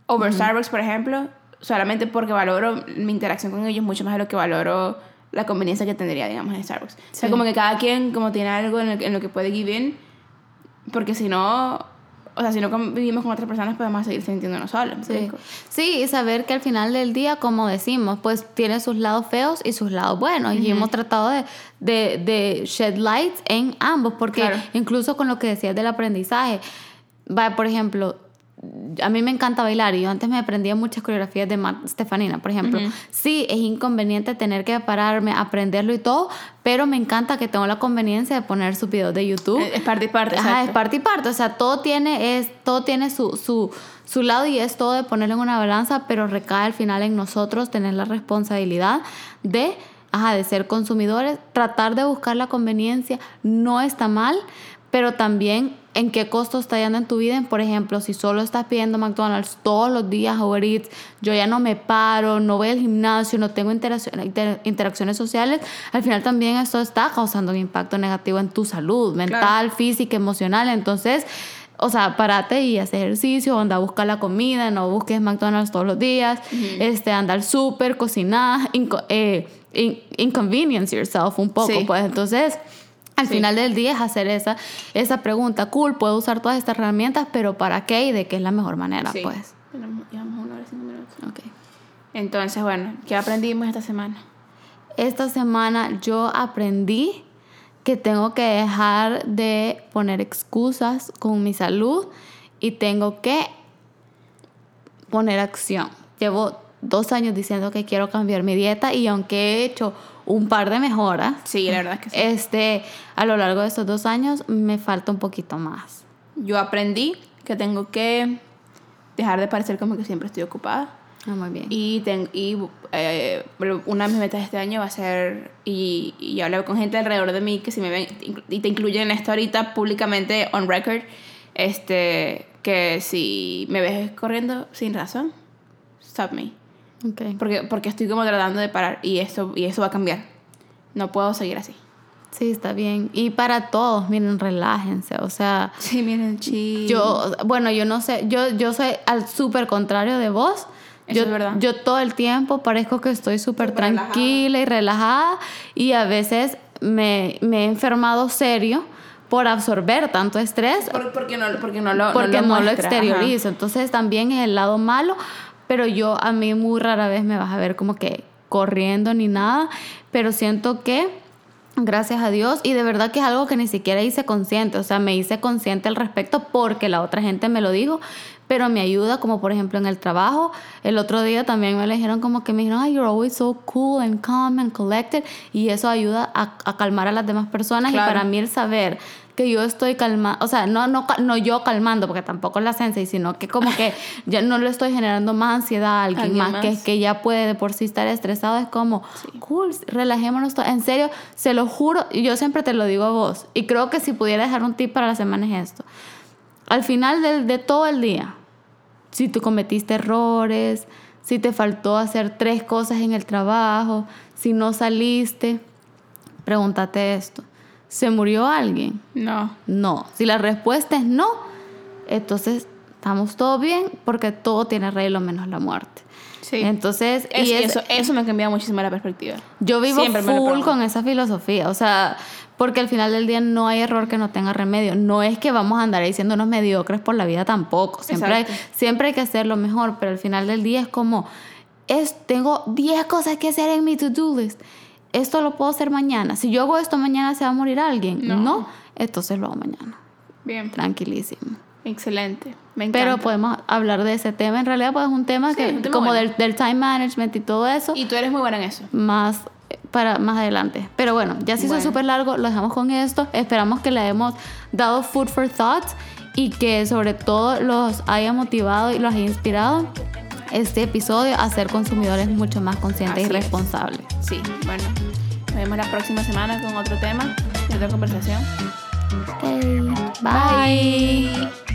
over Starbucks, por ejemplo, solamente porque valoro mi interacción con ellos mucho más de lo que valoro la conveniencia que tendría, digamos, en Starbucks. O sea, como que cada quien como tiene algo en, el- en lo que puede give in, porque si no, o sea, si no vivimos con otras personas podemos seguir sintiéndonos solos. ¿me Sí. sí, y saber que al final del día, como decimos, pues tiene sus lados feos y sus lados buenos. Y hemos tratado de, de, de shed light en ambos, porque Claro. incluso con lo que decías del aprendizaje, va, por ejemplo, a mí me encanta bailar y yo antes me aprendía muchas coreografías de Matt Stefanina, por ejemplo. Sí, es inconveniente tener que pararme, aprenderlo y todo, pero me encanta que tengo la conveniencia de poner sus videos de YouTube. Es parte y parte, Ajá, es parte y parte. O sea, todo tiene, es, todo tiene su, su, su lado y es todo de ponerlo en una balanza, pero recae al final en nosotros tener la responsabilidad de, ajá, de ser consumidores, tratar de buscar la conveniencia. No está mal, pero también en qué costo está yendo en tu vida. Por ejemplo, si solo estás pidiendo McDonald's todos los días, Uber Eats, yo ya no me paro, no voy al gimnasio, no tengo inter- interacciones sociales, al final también esto está causando un impacto negativo en tu salud mental, física, emocional. Entonces, o sea, parate y haz ejercicio, anda a buscar la comida, no busques McDonald's todos los días, este, anda al súper, cocinar, inco- eh, in- inconvenience yourself un poco, Sí. pues entonces... Al Sí. final del día es hacer esa, esa pregunta, cool, puedo usar todas estas herramientas, pero ¿para qué y de qué es la mejor manera? Sí. Pues, Llevamos una hora y cinco minutos. ok. Entonces, bueno, ¿qué aprendimos esta semana? Esta semana yo aprendí que tengo que dejar de poner excusas con mi salud y tengo que poner acción. Llevo dos años diciendo que quiero cambiar mi dieta y aunque he hecho un par de mejoras, Sí, la verdad es que sí. este, a lo largo de estos dos años me falta un poquito más. Yo aprendí que tengo que dejar de parecer como que siempre estoy ocupada. Ah, muy bien. Y, ten- y eh, una de mis metas este año va a ser, y, y hablo con gente alrededor de mí que si me ven, y te incluyen en esto ahorita públicamente, on record, este, que si me ves corriendo sin razón, stop me. Ok. Porque, porque estoy como tratando de parar y eso, y eso va a cambiar. No puedo seguir así. Sí, está bien. Y para todos, miren, relájense. O sea, Sí, miren, chill. yo, bueno, yo no sé, yo, yo soy al súper contrario de vos. Eso yo, es verdad. yo todo el tiempo parezco que estoy súper Súper relajada. tranquila y relajada y a veces me, me he enfermado serio por absorber tanto estrés Por- porque no, porque no lo, porque no lo, muestra, ajá. exteriorizo. Entonces también es el lado malo, pero yo a mí muy rara vez me vas a ver como que corriendo ni nada, pero siento que gracias a Dios y de verdad que es algo que ni siquiera hice consciente, o sea, me hice consciente al respecto porque la otra gente me lo dijo, pero me ayuda como por ejemplo en el trabajo, el otro día también me lo dijeron como que me dijeron, "Ay, you're always so cool and calm and collected" y eso ayuda a, a calmar a las demás personas Claro. y para mí el saber que yo estoy calmando, o sea, no, no, no yo calmando, porque tampoco es la sensei, sino que como que ya no le estoy generando más ansiedad a alguien, Alguien más, Que, más. que ya puede de por sí estar estresado, es como, Sí. cool, relajémonos todos. En serio, se lo juro, y yo siempre te lo digo a vos, y creo que si pudiera dejar un tip para la semana es esto. Al final del- de todo el día, si tú cometiste errores, si te faltó hacer tres cosas en el trabajo, si no saliste, pregúntate esto. ¿Se murió alguien? No. No. Si la respuesta es no, entonces estamos todos bien porque todo tiene arreglo menos la muerte. Sí. Entonces, Es- y es- eso, eso me ha cambiado muchísimo la perspectiva. yo vivo Siempre full con esa filosofía, o sea, porque al final del día no hay error que no tenga remedio. No es que vamos a andar diciéndonos mediocres por la vida tampoco. Siempre hay, siempre hay que hacer lo mejor, pero al final del día es como, es, tengo 10 cosas que hacer en mi to-do list. Esto lo puedo hacer mañana. Si yo hago esto mañana, ¿se va a morir alguien? No. No. Entonces lo hago mañana. Bien. Tranquilísimo. Excelente. Me encanta. Pero podemos hablar de ese tema. En realidad, pues es un tema Sí, que, un tema como bueno. del, del time management y todo eso Y tú eres muy buena en eso. más para más adelante. Pero bueno, ya se hizo Bueno. súper largo, lo dejamos con esto. Esperamos que le hemos dado food for thought y que sobre todo los haya motivado y los haya inspirado este episodio a ser consumidores mucho más conscientes Así y es. responsables. Sí. Bueno. Nos vemos la próxima semana con otro tema y otra conversación. Bye.